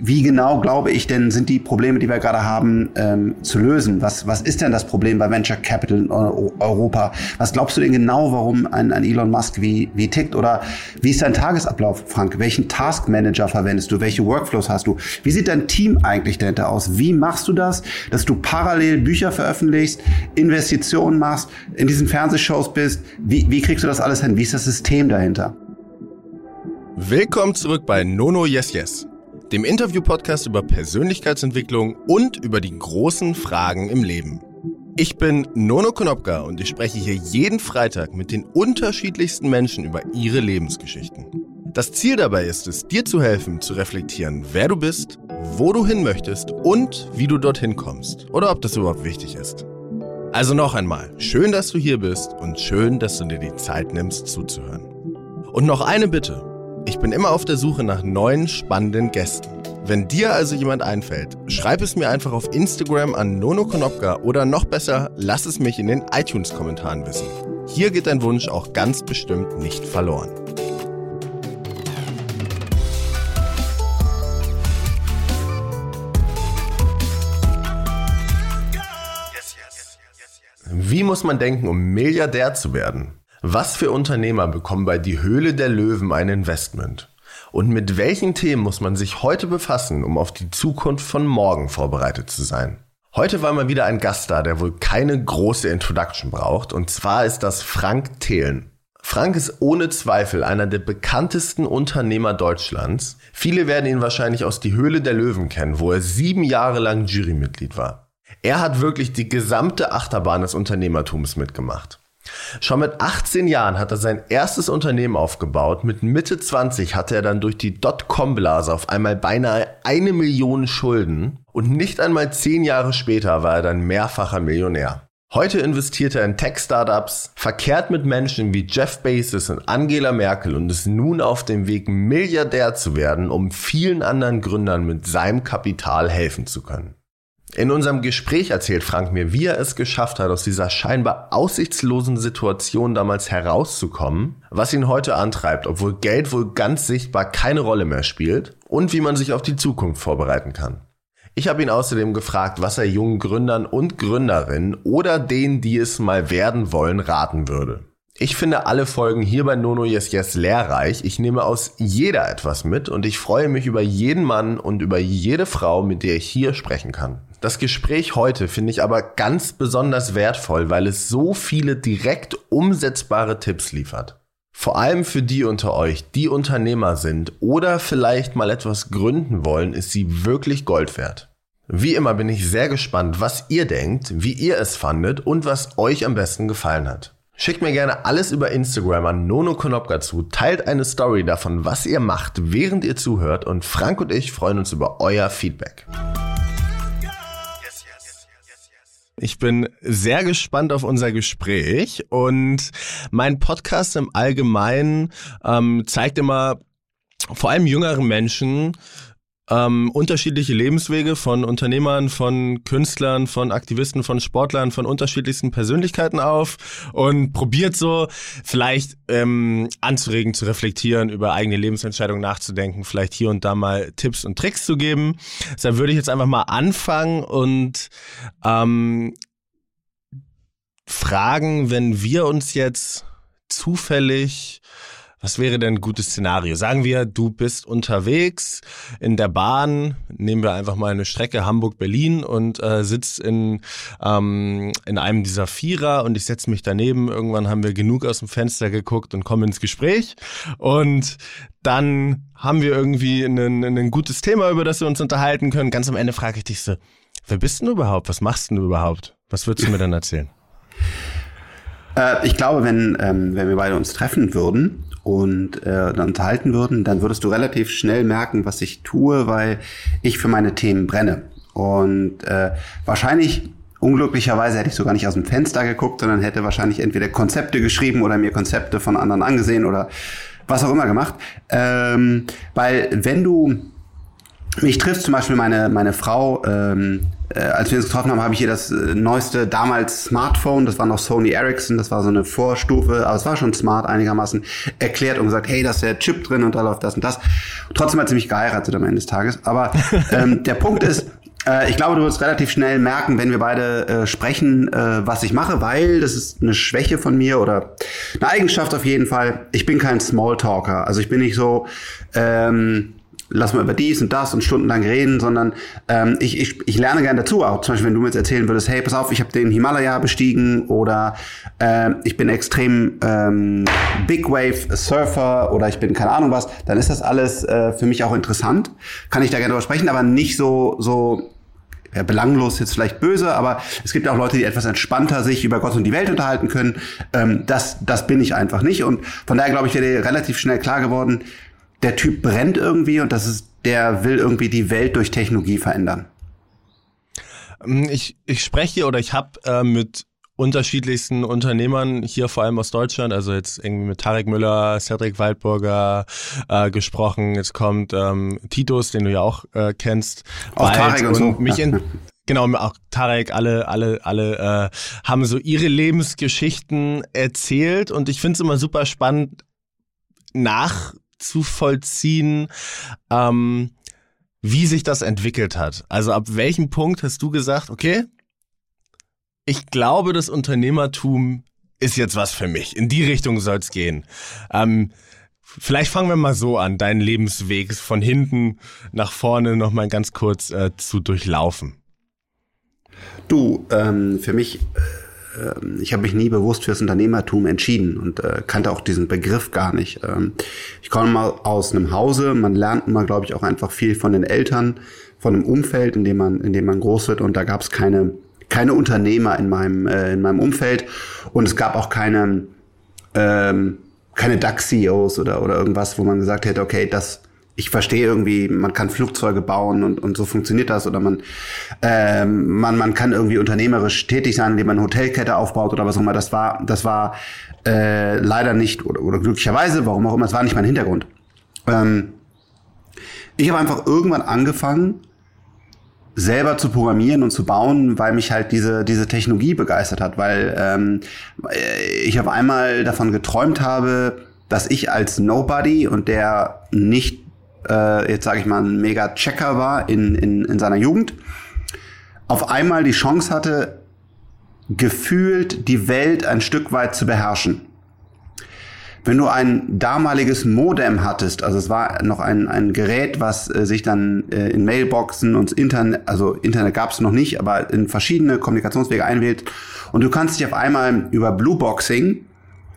wie genau, glaube ich, denn sind die Probleme, die wir gerade haben, ähm, zu lösen? Was, was ist denn das Problem bei Venture Capital in Europa? Was glaubst du denn genau, warum ein, ein Elon Musk wie, wie tickt? Oder wie ist dein Tagesablauf, Frank? Welchen Task Manager verwendest du? Welche Workflows hast du? Wie sieht dein Team eigentlich dahinter aus? Wie machst du das, dass du parallel Bücher veröffentlichst, Investitionen machst, in diesen Fernsehshows bist? Wie, wie kriegst du das alles hin? Wie ist das System dahinter? Willkommen zurück bei Nono Yes Yes dem Interview-Podcast über Persönlichkeitsentwicklung und über die großen Fragen im Leben. Ich bin Nono Konopka und ich spreche hier jeden Freitag mit den unterschiedlichsten Menschen über ihre Lebensgeschichten. Das Ziel dabei ist es, dir zu helfen, zu reflektieren, wer du bist, wo du hin möchtest und wie du dorthin kommst oder ob das überhaupt wichtig ist. Also noch einmal, schön, dass du hier bist und schön, dass du dir die Zeit nimmst zuzuhören. Und noch eine Bitte. Ich bin immer auf der Suche nach neuen, spannenden Gästen. Wenn dir also jemand einfällt, schreib es mir einfach auf Instagram an Nono Konopka oder noch besser, lass es mich in den iTunes-Kommentaren wissen. Hier geht dein Wunsch auch ganz bestimmt nicht verloren. Wie muss man denken, um Milliardär zu werden? Was für Unternehmer bekommen bei Die Höhle der Löwen ein Investment? Und mit welchen Themen muss man sich heute befassen, um auf die Zukunft von morgen vorbereitet zu sein? Heute war mal wieder ein Gast da, der wohl keine große Introduction braucht, und zwar ist das Frank Thelen. Frank ist ohne Zweifel einer der bekanntesten Unternehmer Deutschlands. Viele werden ihn wahrscheinlich aus Die Höhle der Löwen kennen, wo er sieben Jahre lang Jurymitglied war. Er hat wirklich die gesamte Achterbahn des Unternehmertums mitgemacht. Schon mit 18 Jahren hat er sein erstes Unternehmen aufgebaut. Mit Mitte 20 hatte er dann durch die Dotcom-Blase auf einmal beinahe eine Million Schulden. Und nicht einmal zehn Jahre später war er dann mehrfacher Millionär. Heute investiert er in Tech-Startups, verkehrt mit Menschen wie Jeff Bezos und Angela Merkel und ist nun auf dem Weg, Milliardär zu werden, um vielen anderen Gründern mit seinem Kapital helfen zu können. In unserem Gespräch erzählt Frank mir, wie er es geschafft hat, aus dieser scheinbar aussichtslosen Situation damals herauszukommen, was ihn heute antreibt, obwohl Geld wohl ganz sichtbar keine Rolle mehr spielt und wie man sich auf die Zukunft vorbereiten kann. Ich habe ihn außerdem gefragt, was er jungen Gründern und Gründerinnen oder denen, die es mal werden wollen, raten würde. Ich finde alle Folgen hier bei Nono Yes Yes lehrreich. Ich nehme aus jeder etwas mit und ich freue mich über jeden Mann und über jede Frau, mit der ich hier sprechen kann. Das Gespräch heute finde ich aber ganz besonders wertvoll, weil es so viele direkt umsetzbare Tipps liefert. Vor allem für die unter euch, die Unternehmer sind oder vielleicht mal etwas gründen wollen, ist sie wirklich Gold wert. Wie immer bin ich sehr gespannt, was ihr denkt, wie ihr es fandet und was euch am besten gefallen hat. Schickt mir gerne alles über Instagram an Nono Konopka zu, teilt eine Story davon, was ihr macht, während ihr zuhört. Und Frank und ich freuen uns über euer Feedback. Ich bin sehr gespannt auf unser Gespräch. Und mein Podcast im Allgemeinen ähm, zeigt immer vor allem jüngeren Menschen, ähm, unterschiedliche Lebenswege von Unternehmern, von Künstlern, von Aktivisten, von Sportlern, von unterschiedlichsten Persönlichkeiten auf und probiert so vielleicht ähm, anzuregen, zu reflektieren, über eigene Lebensentscheidungen nachzudenken, vielleicht hier und da mal Tipps und Tricks zu geben. Deshalb würde ich jetzt einfach mal anfangen und ähm, fragen, wenn wir uns jetzt zufällig was wäre denn ein gutes Szenario? Sagen wir, du bist unterwegs in der Bahn, nehmen wir einfach mal eine Strecke Hamburg-Berlin und äh, sitzt in, ähm, in einem dieser Vierer und ich setze mich daneben. Irgendwann haben wir genug aus dem Fenster geguckt und kommen ins Gespräch. Und dann haben wir irgendwie ein gutes Thema, über das wir uns unterhalten können. Ganz am Ende frage ich dich so, wer bist denn du überhaupt? Was machst denn du überhaupt? Was würdest du mir dann erzählen? Äh, ich glaube, wenn, ähm, wenn wir beide uns treffen würden und äh, dann unterhalten würden, dann würdest du relativ schnell merken, was ich tue, weil ich für meine Themen brenne. Und äh, wahrscheinlich, unglücklicherweise, hätte ich sogar nicht aus dem Fenster geguckt, sondern hätte wahrscheinlich entweder Konzepte geschrieben oder mir Konzepte von anderen angesehen oder was auch immer gemacht. Ähm, weil wenn du mich triffst, zum Beispiel meine, meine Frau, ähm, äh, als wir uns getroffen haben, habe ich ihr das äh, neueste damals Smartphone, das war noch Sony Ericsson, das war so eine Vorstufe, aber es war schon smart einigermaßen, erklärt und gesagt, hey, da ist der Chip drin und da läuft das und das. Trotzdem hat sie mich geheiratet am Ende des Tages. Aber ähm, der Punkt ist, äh, ich glaube, du wirst relativ schnell merken, wenn wir beide äh, sprechen, äh, was ich mache, weil das ist eine Schwäche von mir oder eine Eigenschaft auf jeden Fall. Ich bin kein Smalltalker. Also ich bin nicht so, ähm, lass mal über dies und das und stundenlang reden, sondern ähm, ich, ich, ich lerne gerne dazu. Auch zum Beispiel, wenn du mir jetzt erzählen würdest, hey, pass auf, ich habe den Himalaya bestiegen oder äh, ich bin extrem ähm, Big Wave Surfer oder ich bin keine Ahnung was, dann ist das alles äh, für mich auch interessant. Kann ich da gerne drüber sprechen, aber nicht so so ja, belanglos jetzt vielleicht böse, aber es gibt auch Leute, die etwas entspannter sich über Gott und die Welt unterhalten können. Ähm, das, das bin ich einfach nicht. Und von daher glaube ich, wäre relativ schnell klar geworden, der Typ brennt irgendwie und das ist, der will irgendwie die Welt durch Technologie verändern. Ähm, ich, ich spreche oder ich habe äh, mit unterschiedlichsten Unternehmern hier vor allem aus Deutschland, also jetzt irgendwie mit Tarek Müller, Cedric Waldburger äh, gesprochen. Jetzt kommt ähm, Titus, den du ja auch äh, kennst. Auch Tarek und, und so. Mich in, Genau, auch Tarek, alle, alle, alle äh, haben so ihre Lebensgeschichten erzählt und ich finde es immer super spannend nachzuvollziehen, ähm, wie sich das entwickelt hat. Also ab welchem Punkt hast du gesagt, okay, ich glaube, das Unternehmertum ist jetzt was für mich. In die Richtung soll es gehen. Ähm, vielleicht fangen wir mal so an, deinen Lebensweg von hinten nach vorne nochmal ganz kurz äh, zu durchlaufen. Du, ähm, für mich, äh, ich habe mich nie bewusst fürs Unternehmertum entschieden und äh, kannte auch diesen Begriff gar nicht. Ähm, ich komme mal aus einem Hause, man lernt immer, glaube ich, auch einfach viel von den Eltern, von einem Umfeld, in dem man, in dem man groß wird. Und da gab es keine keine Unternehmer in meinem, äh, in meinem Umfeld. Und es gab auch keine, ähm, keine DAX-CEOs oder, oder irgendwas, wo man gesagt hätte, okay, das, ich verstehe irgendwie, man kann Flugzeuge bauen und, und so funktioniert das oder man, ähm, man, man kann irgendwie unternehmerisch tätig sein, indem man eine Hotelkette aufbaut oder was auch immer. Das war, das war äh, leider nicht oder, oder glücklicherweise, warum auch immer, es war nicht mein Hintergrund. Ähm, ich habe einfach irgendwann angefangen, selber zu programmieren und zu bauen, weil mich halt diese, diese Technologie begeistert hat, weil ähm, ich auf einmal davon geträumt habe, dass ich als Nobody und der nicht, äh, jetzt sage ich mal, ein mega Checker war in, in, in seiner Jugend, auf einmal die Chance hatte, gefühlt die Welt ein Stück weit zu beherrschen. Wenn du ein damaliges Modem hattest, also es war noch ein, ein Gerät, was äh, sich dann äh, in Mailboxen und Internet, also Internet gab es noch nicht, aber in verschiedene Kommunikationswege einwählt und du kannst dich auf einmal über Blueboxing,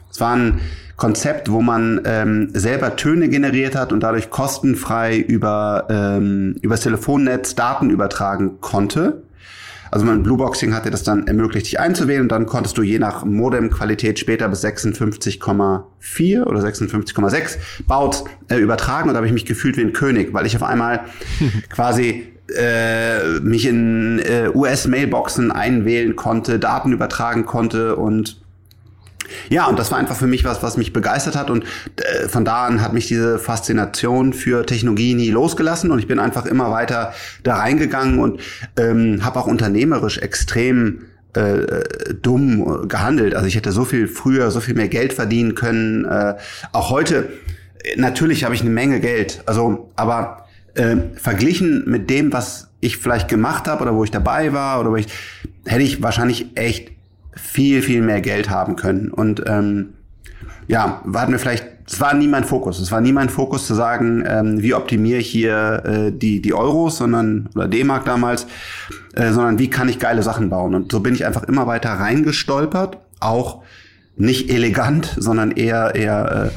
es war ein Konzept, wo man ähm, selber Töne generiert hat und dadurch kostenfrei über ähm, übers Telefonnetz Daten übertragen konnte. Also mein Blueboxing hatte das dann ermöglicht, dich einzuwählen und dann konntest du je nach Modemqualität später bis 56,4 oder 56,6 Baut äh, übertragen. Und da habe ich mich gefühlt wie ein König, weil ich auf einmal quasi äh, mich in äh, US-Mailboxen einwählen konnte, Daten übertragen konnte und ja, und das war einfach für mich was, was mich begeistert hat. Und äh, von da an hat mich diese Faszination für Technologie nie losgelassen. Und ich bin einfach immer weiter da reingegangen und ähm, habe auch unternehmerisch extrem äh, dumm gehandelt. Also ich hätte so viel früher, so viel mehr Geld verdienen können. Äh, auch heute, natürlich habe ich eine Menge Geld. Also, aber äh, verglichen mit dem, was ich vielleicht gemacht habe oder wo ich dabei war oder wo ich, hätte ich wahrscheinlich echt viel, viel mehr Geld haben können. Und ähm, ja, hatten wir vielleicht, es war nie mein Fokus. Es war nie mein Fokus zu sagen, ähm, wie optimiere ich hier äh, die, die Euros, sondern, oder D-Mark damals, äh, sondern wie kann ich geile Sachen bauen. Und so bin ich einfach immer weiter reingestolpert, auch nicht elegant, sondern eher eher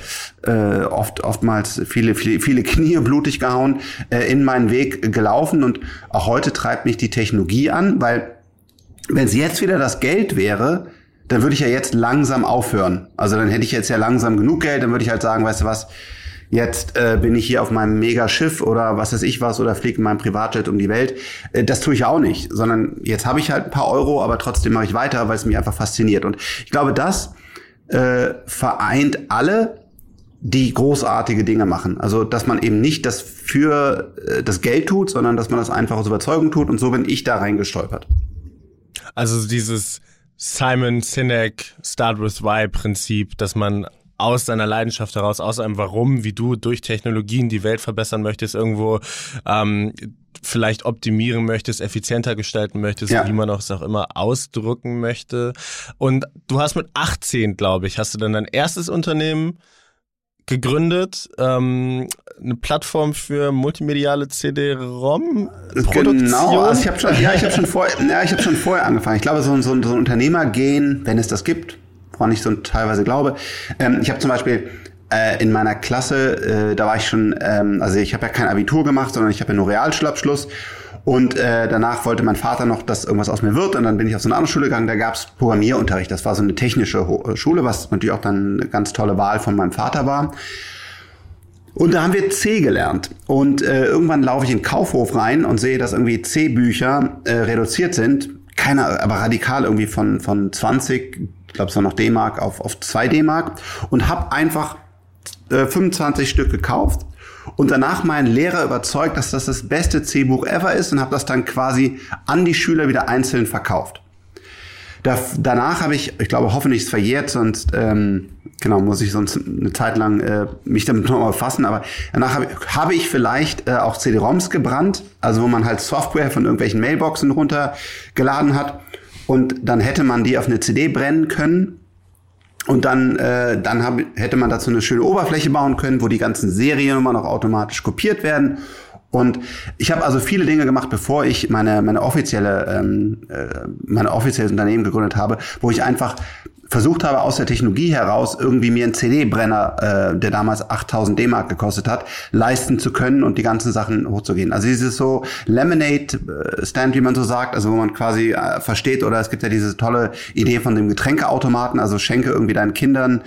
äh, äh, oft oftmals viele viele viele Knie blutig gehauen äh, in meinen Weg gelaufen und auch heute treibt mich die Technologie an, weil wenn es jetzt wieder das Geld wäre, dann würde ich ja jetzt langsam aufhören. Also dann hätte ich jetzt ja langsam genug Geld, dann würde ich halt sagen, weißt du was, jetzt äh, bin ich hier auf meinem Megaschiff oder was weiß ich was oder fliege in meinem Privatjet um die Welt. Äh, das tue ich auch nicht, sondern jetzt habe ich halt ein paar Euro, aber trotzdem mache ich weiter, weil es mich einfach fasziniert. Und ich glaube, das äh, vereint alle, die großartige Dinge machen. Also, dass man eben nicht das für äh, das Geld tut, sondern dass man das einfach aus Überzeugung tut. Und so bin ich da reingestolpert. Also dieses Simon Sinek Start with Why Prinzip, dass man aus seiner Leidenschaft heraus, aus einem Warum, wie du durch Technologien die Welt verbessern möchtest, irgendwo ähm, vielleicht optimieren möchtest, effizienter gestalten möchtest, ja. wie man es auch immer ausdrücken möchte. Und du hast mit 18, glaube ich, hast du dann dein erstes Unternehmen gegründet, ähm, eine Plattform für multimediale CD-ROM. Genau, also ich habe schon, ja, ich habe schon vorher, ja, ich habe schon vorher angefangen. Ich glaube, so, so, so ein Unternehmergehen, wenn es das gibt, woran ich so teilweise glaube. Ähm, ich habe zum Beispiel äh, in meiner Klasse, äh, da war ich schon, ähm, also ich habe ja kein Abitur gemacht, sondern ich habe ja nur Realschulabschluss. Und äh, danach wollte mein Vater noch, dass irgendwas aus mir wird. Und dann bin ich auf so eine andere Schule gegangen, da gab's Programmierunterricht. Das war so eine technische äh, Schule, was natürlich auch dann eine ganz tolle Wahl von meinem Vater war. Und da haben wir C gelernt. Und äh, irgendwann laufe ich in den Kaufhof rein und sehe, dass irgendwie C-Bücher äh, reduziert sind. Keiner, aber radikal irgendwie von, von 20, ich glaube es war noch D-Mark auf, auf 2 D-Mark. Und habe einfach äh, 25 Stück gekauft und danach meinen Lehrer überzeugt, dass das das beste C-Buch ever ist und habe das dann quasi an die Schüler wieder einzeln verkauft. Da, danach habe ich, ich glaube, hoffentlich ist verjährt, sonst ähm, genau muss ich sonst eine Zeit lang äh, mich damit nochmal befassen. Aber danach habe, habe ich vielleicht äh, auch CD-ROMs gebrannt, also wo man halt Software von irgendwelchen Mailboxen runtergeladen hat und dann hätte man die auf eine CD brennen können und dann, äh, dann hab, hätte man dazu eine schöne Oberfläche bauen können, wo die ganzen Seriennummern noch automatisch kopiert werden. Und ich habe also viele Dinge gemacht, bevor ich meine, meine offizielle, ähm, äh, meine offizielles Unternehmen gegründet habe, wo ich einfach versucht habe, aus der Technologie heraus irgendwie mir einen CD-Brenner, äh, der damals 8000 D-Mark gekostet hat, leisten zu können und die ganzen Sachen hochzugehen. Also dieses so Lemonade-Stand, wie man so sagt, also wo man quasi äh, versteht, oder es gibt ja diese tolle Idee von dem Getränkeautomaten, also schenke irgendwie deinen Kindern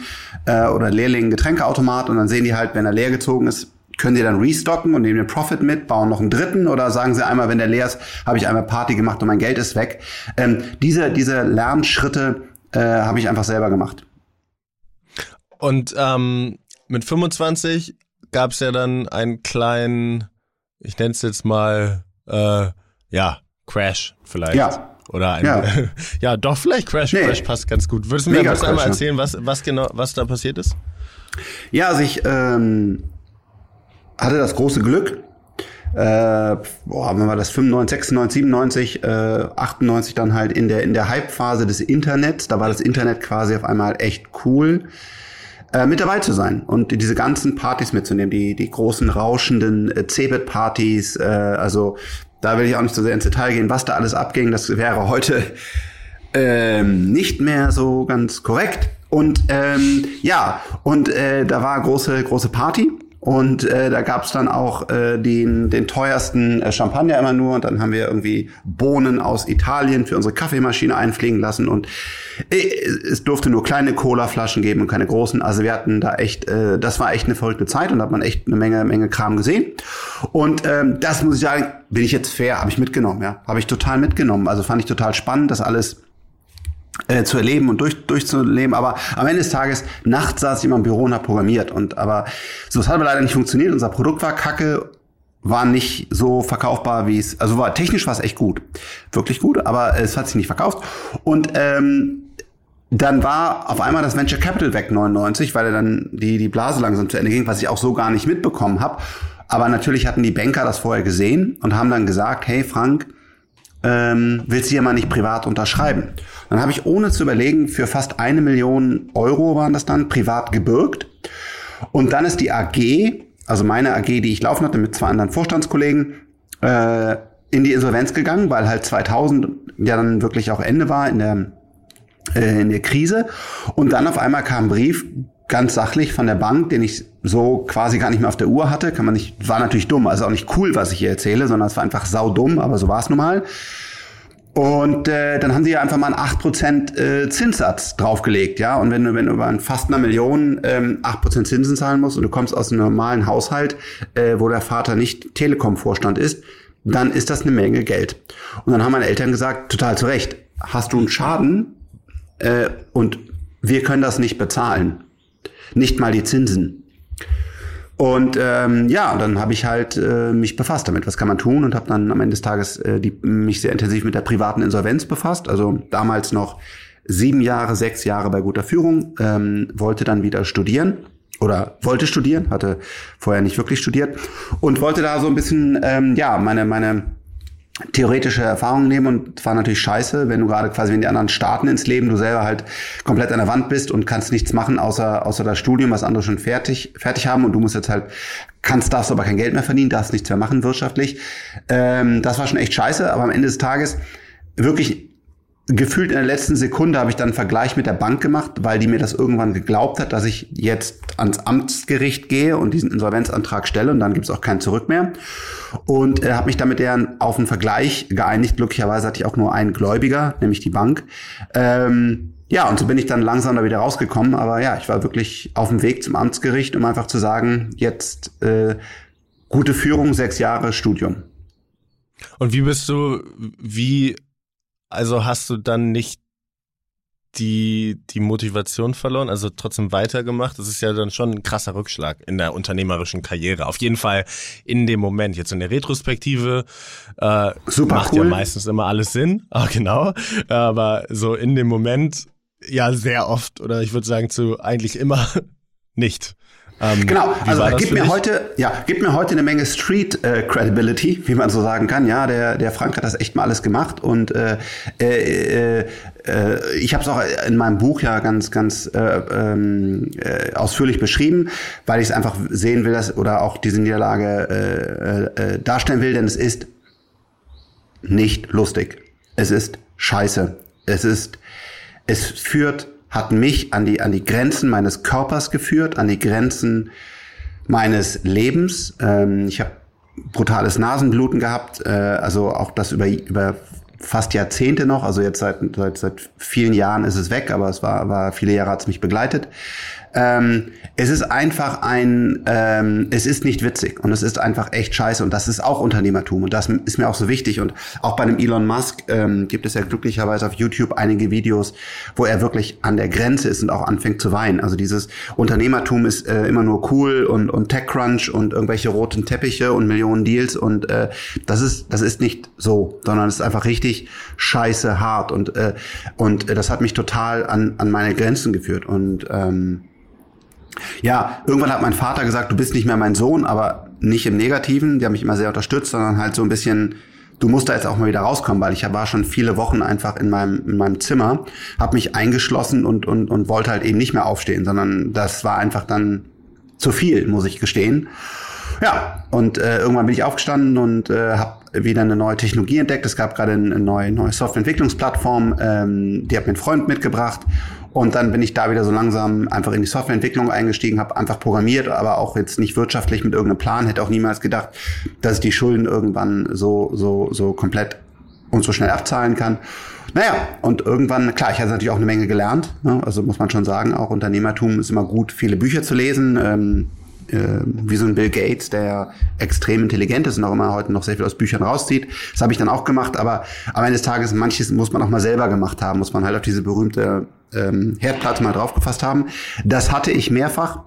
äh, oder Lehrlingen Getränkeautomat und dann sehen die halt, wenn er leer gezogen ist, können die dann restocken und nehmen den Profit mit, bauen noch einen dritten oder sagen sie einmal, wenn der leer ist, habe ich einmal Party gemacht und mein Geld ist weg. Ähm, diese, diese Lernschritte äh, habe ich einfach selber gemacht. Und ähm, mit 25 gab es ja dann einen kleinen, ich nenne es jetzt mal, äh, ja, Crash vielleicht. Ja. Oder ein, ja. ja, doch, vielleicht Crash. Nee. Crash passt ganz gut. Würdest du mir das einmal erzählen, was, was genau, was da passiert ist? Ja, also ich ähm, hatte das große Glück, boah, wenn wir das 95, 96, 97, äh, 98 dann halt in der in der Hype-Phase des Internets, da war das Internet quasi auf einmal echt cool. Äh, mit dabei zu sein und diese ganzen Partys mitzunehmen, die, die großen rauschenden äh, Cebit-Partys, äh, also da will ich auch nicht so sehr ins Detail gehen, was da alles abging, das wäre heute ähm, nicht mehr so ganz korrekt. Und ähm, ja, und äh, da war große, große Party und äh, da gab's dann auch äh, den, den teuersten äh, Champagner immer nur. Und dann haben wir irgendwie Bohnen aus Italien für unsere Kaffeemaschine einfliegen lassen. Und äh, es durfte nur kleine Cola-Flaschen geben und keine großen. Also wir hatten da echt, äh, das war echt eine verrückte Zeit und da hat man echt eine Menge, Menge Kram gesehen. Und ähm, das muss ich sagen, bin ich jetzt fair, habe ich mitgenommen, ja. Habe ich total mitgenommen. Also fand ich total spannend, das alles äh, zu erleben und durch, durchzuleben. Aber am Ende des Tages, nachts saß ich immer im Büro und habe programmiert. Und aber so, es hat aber leider nicht funktioniert. Unser Produkt war kacke, war nicht so verkaufbar, wie es, also war technisch war es echt gut, wirklich gut, aber es hat sich nicht verkauft. Und ähm, dann war auf einmal das Venture Capital weg 99, weil dann die die Blase langsam zu Ende ging, was ich auch so gar nicht mitbekommen habe. Aber natürlich hatten die Banker das vorher gesehen und haben dann gesagt, hey Frank, ähm, willst du ja mal nicht privat unterschreiben? Dann habe ich ohne zu überlegen für fast eine Million Euro waren das dann privat gebürgt. Und dann ist die AG, also meine AG, die ich laufen hatte mit zwei anderen Vorstandskollegen, äh, in die Insolvenz gegangen, weil halt 2000 ja dann wirklich auch Ende war in der äh, in der Krise. Und dann auf einmal kam ein Brief, ganz sachlich von der Bank, den ich so quasi gar nicht mehr auf der Uhr hatte. Kann man nicht, war natürlich dumm, also auch nicht cool, was ich hier erzähle, sondern es war einfach saudumm, aber so war es nun mal. Und äh, dann haben sie ja einfach mal einen 8% äh, Zinssatz draufgelegt, ja. Und wenn du, wenn du über fast einer Million ähm, 8% Zinsen zahlen musst und du kommst aus einem normalen Haushalt, äh, wo der Vater nicht Telekom-Vorstand ist, dann ist das eine Menge Geld. Und dann haben meine Eltern gesagt, total zu Recht, hast du einen Schaden äh, und wir können das nicht bezahlen. Nicht mal die Zinsen. Und ähm, ja, dann habe ich halt äh, mich befasst damit, was kann man tun und habe dann am Ende des Tages äh, die, mich sehr intensiv mit der privaten Insolvenz befasst. Also damals noch sieben Jahre, sechs Jahre bei guter Führung, ähm, wollte dann wieder studieren oder wollte studieren, hatte vorher nicht wirklich studiert und wollte da so ein bisschen, ähm, ja, meine, meine theoretische Erfahrungen nehmen und war natürlich scheiße, wenn du gerade quasi, wenn die anderen starten ins Leben, du selber halt komplett an der Wand bist und kannst nichts machen, außer, außer das Studium, was andere schon fertig, fertig haben und du musst jetzt halt, kannst, darfst aber kein Geld mehr verdienen, darfst nichts mehr machen wirtschaftlich. Ähm, das war schon echt scheiße, aber am Ende des Tages wirklich gefühlt in der letzten Sekunde habe ich dann einen Vergleich mit der Bank gemacht, weil die mir das irgendwann geglaubt hat, dass ich jetzt ans Amtsgericht gehe und diesen Insolvenzantrag stelle und dann gibt's auch kein Zurück mehr. Und äh, habe mich damit deren auf einen Vergleich geeinigt. Glücklicherweise hatte ich auch nur einen Gläubiger, nämlich die Bank. Ähm, ja, und so bin ich dann langsam da wieder rausgekommen. Aber ja, ich war wirklich auf dem Weg zum Amtsgericht, um einfach zu sagen, jetzt äh, gute Führung, sechs Jahre Studium. Und wie bist du, wie also hast du dann nicht die, die Motivation verloren, also trotzdem weitergemacht. Das ist ja dann schon ein krasser Rückschlag in der unternehmerischen Karriere. Auf jeden Fall in dem Moment. Jetzt in der Retrospektive äh, Super macht cool. ja meistens immer alles Sinn. Ah, genau. Aber so in dem Moment ja sehr oft oder ich würde sagen zu eigentlich immer nicht. Ähm, genau, also gibt mir dich? heute, ja, gibt mir heute eine Menge Street äh, Credibility, wie man so sagen kann. Ja, der der Frank hat das echt mal alles gemacht und äh, äh, äh, ich habe es auch in meinem Buch ja ganz ganz äh, ähm, äh, ausführlich beschrieben, weil ich es einfach sehen will, dass oder auch diese Niederlage äh, äh, darstellen will, denn es ist nicht lustig. Es ist scheiße. Es ist es führt hat mich an die, an die Grenzen meines Körpers geführt, an die Grenzen meines Lebens. Ähm, ich habe brutales Nasenbluten gehabt, äh, also auch das über, über fast Jahrzehnte noch, also jetzt seit, seit, seit vielen Jahren ist es weg, aber es war, war viele Jahre hat es mich begleitet. Ähm, es ist einfach ein, ähm, es ist nicht witzig und es ist einfach echt scheiße und das ist auch Unternehmertum und das ist mir auch so wichtig und auch bei einem Elon Musk ähm, gibt es ja glücklicherweise auf YouTube einige Videos, wo er wirklich an der Grenze ist und auch anfängt zu weinen. Also dieses Unternehmertum ist äh, immer nur cool und, und TechCrunch und irgendwelche roten Teppiche und Millionen Deals und äh, das ist, das ist nicht so, sondern es ist einfach richtig scheiße hart und, äh, und das hat mich total an, an meine Grenzen geführt und ähm, ja, irgendwann hat mein Vater gesagt, du bist nicht mehr mein Sohn, aber nicht im Negativen. Die haben mich immer sehr unterstützt, sondern halt so ein bisschen, du musst da jetzt auch mal wieder rauskommen, weil ich war schon viele Wochen einfach in meinem, in meinem Zimmer, habe mich eingeschlossen und, und, und wollte halt eben nicht mehr aufstehen, sondern das war einfach dann zu viel, muss ich gestehen. Ja, und äh, irgendwann bin ich aufgestanden und äh, habe wieder eine neue Technologie entdeckt. Es gab gerade eine neue, neue Softwareentwicklungsplattform, ähm, die hat mir ein Freund mitgebracht und dann bin ich da wieder so langsam einfach in die Softwareentwicklung eingestiegen, habe einfach programmiert, aber auch jetzt nicht wirtschaftlich mit irgendeinem Plan. Hätte auch niemals gedacht, dass ich die Schulden irgendwann so, so, so komplett und so schnell abzahlen kann. Naja, und irgendwann, klar, ich hatte natürlich auch eine Menge gelernt. Ne? Also muss man schon sagen, auch Unternehmertum ist immer gut, viele Bücher zu lesen. Ähm, äh, wie so ein Bill Gates, der extrem intelligent ist und auch immer heute noch sehr viel aus Büchern rauszieht. Das habe ich dann auch gemacht, aber am Ende des Tages, manches muss man auch mal selber gemacht haben, muss man halt auf diese berühmte ähm, Herdplatte mal draufgefasst haben. Das hatte ich mehrfach.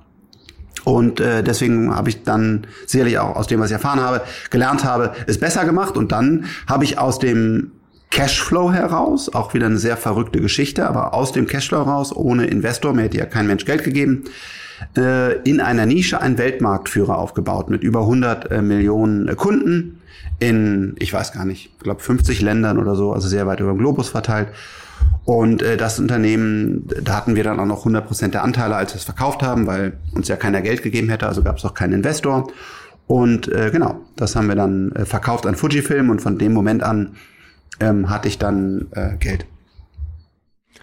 Und äh, deswegen habe ich dann sicherlich auch aus dem, was ich erfahren habe, gelernt habe, es besser gemacht. Und dann habe ich aus dem Cashflow heraus, auch wieder eine sehr verrückte Geschichte, aber aus dem Cashflow heraus, ohne Investor, mir hätte ja kein Mensch Geld gegeben, äh, in einer Nische einen Weltmarktführer aufgebaut mit über 100 äh, Millionen äh, Kunden in, ich weiß gar nicht, ich glaube 50 Ländern oder so, also sehr weit über den Globus verteilt. Und äh, das Unternehmen, da hatten wir dann auch noch 100 Prozent der Anteile, als wir es verkauft haben, weil uns ja keiner Geld gegeben hätte, also gab es auch keinen Investor. Und äh, genau, das haben wir dann äh, verkauft an Fujifilm und von dem Moment an ähm, hatte ich dann äh, Geld.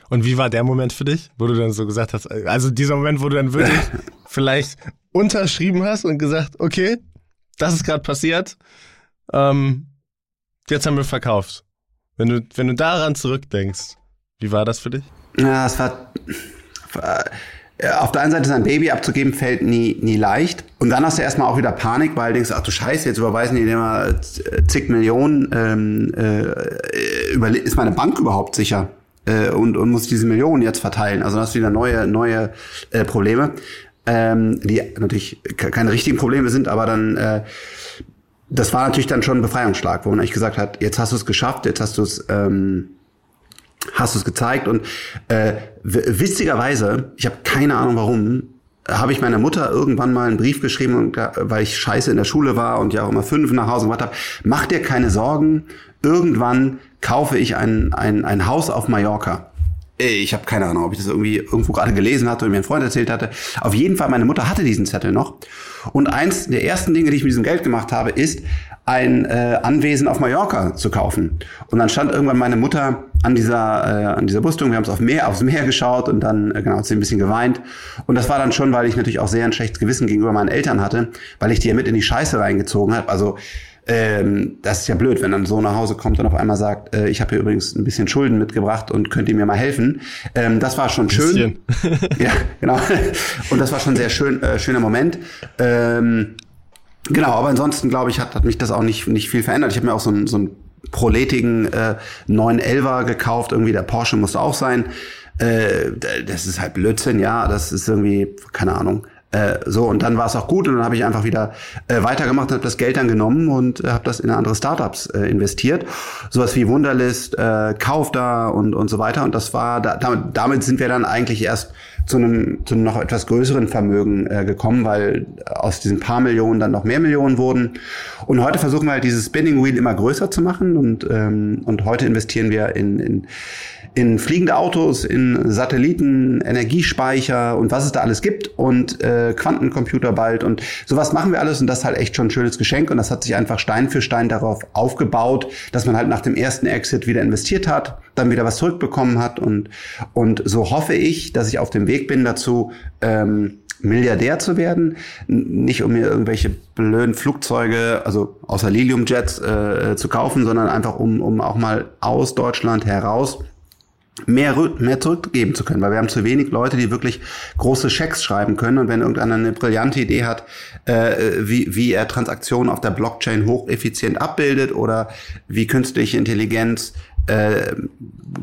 Und wie war der Moment für dich, wo du dann so gesagt hast, also dieser Moment, wo du dann wirklich vielleicht unterschrieben hast und gesagt, okay, das ist gerade passiert, ähm, jetzt haben wir verkauft. Wenn du, wenn du daran zurückdenkst, wie war das für dich? Ja, es war, äh, auf der einen Seite sein Baby abzugeben, fällt nie, nie leicht. Und dann hast du erstmal auch wieder Panik, weil du denkst, ach du Scheiße, jetzt überweisen die immer zig Millionen, ähm, äh, ist meine Bank überhaupt sicher? äh, und, und muss diese Millionen jetzt verteilen. Also das hast du wieder neue, neue äh, Probleme. ähm, die natürlich keine richtigen Probleme sind, aber dann äh, das war natürlich dann schon ein Befreiungsschlag, wo man eigentlich gesagt hat, jetzt hast du es geschafft, jetzt hast du es ähm, hast du es gezeigt und äh, witzigerweise, ich habe keine Ahnung warum, habe ich meiner Mutter irgendwann mal einen Brief geschrieben, und, weil ich scheiße in der Schule war und ja auch immer fünf nach Hause gemacht habe. Mach dir keine Sorgen, irgendwann kaufe ich ein, ein, ein Haus auf Mallorca. Ich habe keine Ahnung, ob ich das irgendwie irgendwo gerade gelesen hatte oder mir ein Freund erzählt hatte. Auf jeden Fall, meine Mutter hatte diesen Zettel noch. Und eins der ersten Dinge, die ich mit diesem Geld gemacht habe, ist, ein äh, Anwesen auf Mallorca zu kaufen. Und dann stand irgendwann meine Mutter an dieser, äh, an dieser Brüstung, wir haben es auf Meer, aufs Meer geschaut und dann äh, genau hat sie ein bisschen geweint. Und das war dann schon, weil ich natürlich auch sehr ein schlechtes Gewissen gegenüber meinen Eltern hatte, weil ich die ja mit in die Scheiße reingezogen habe. Also ähm, das ist ja blöd, wenn dann so nach Hause kommt und auf einmal sagt, äh, ich habe hier übrigens ein bisschen Schulden mitgebracht und könnt ihr mir mal helfen. Ähm, das war schon schön. ja, genau. Und das war schon sehr schön, äh, schöner Moment. Ähm, genau, aber ansonsten glaube ich, hat, hat mich das auch nicht, nicht viel verändert. Ich habe mir auch so ein, so ein proletigen äh, 911er gekauft. Irgendwie der Porsche musste auch sein. Äh, das ist halt Blödsinn, ja. Das ist irgendwie, keine Ahnung. Äh, so, und dann war es auch gut und dann habe ich einfach wieder äh, weitergemacht und habe das Geld dann genommen und äh, habe das in andere Startups äh, investiert. Sowas wie Wunderlist, äh, Kauf da und, und so weiter. Und das war, da, damit, damit sind wir dann eigentlich erst zu einem, zu einem noch etwas größeren Vermögen äh, gekommen, weil aus diesen paar Millionen dann noch mehr Millionen wurden. Und heute versuchen wir halt dieses Spinning Wheel immer größer zu machen und, ähm, und heute investieren wir in, in in fliegende Autos, in Satelliten, Energiespeicher und was es da alles gibt und äh, Quantencomputer bald und sowas machen wir alles und das ist halt echt schon ein schönes Geschenk und das hat sich einfach Stein für Stein darauf aufgebaut, dass man halt nach dem ersten Exit wieder investiert hat, dann wieder was zurückbekommen hat und und so hoffe ich, dass ich auf dem Weg bin dazu. Ähm, Milliardär zu werden, nicht um mir irgendwelche blöden Flugzeuge, also außer Lilium-Jets äh, zu kaufen, sondern einfach um, um auch mal aus Deutschland heraus mehr, mehr zurückgeben zu können, weil wir haben zu wenig Leute, die wirklich große Schecks schreiben können. Und wenn irgendeiner eine brillante Idee hat, äh, wie, wie er Transaktionen auf der Blockchain hocheffizient abbildet oder wie künstliche Intelligenz äh,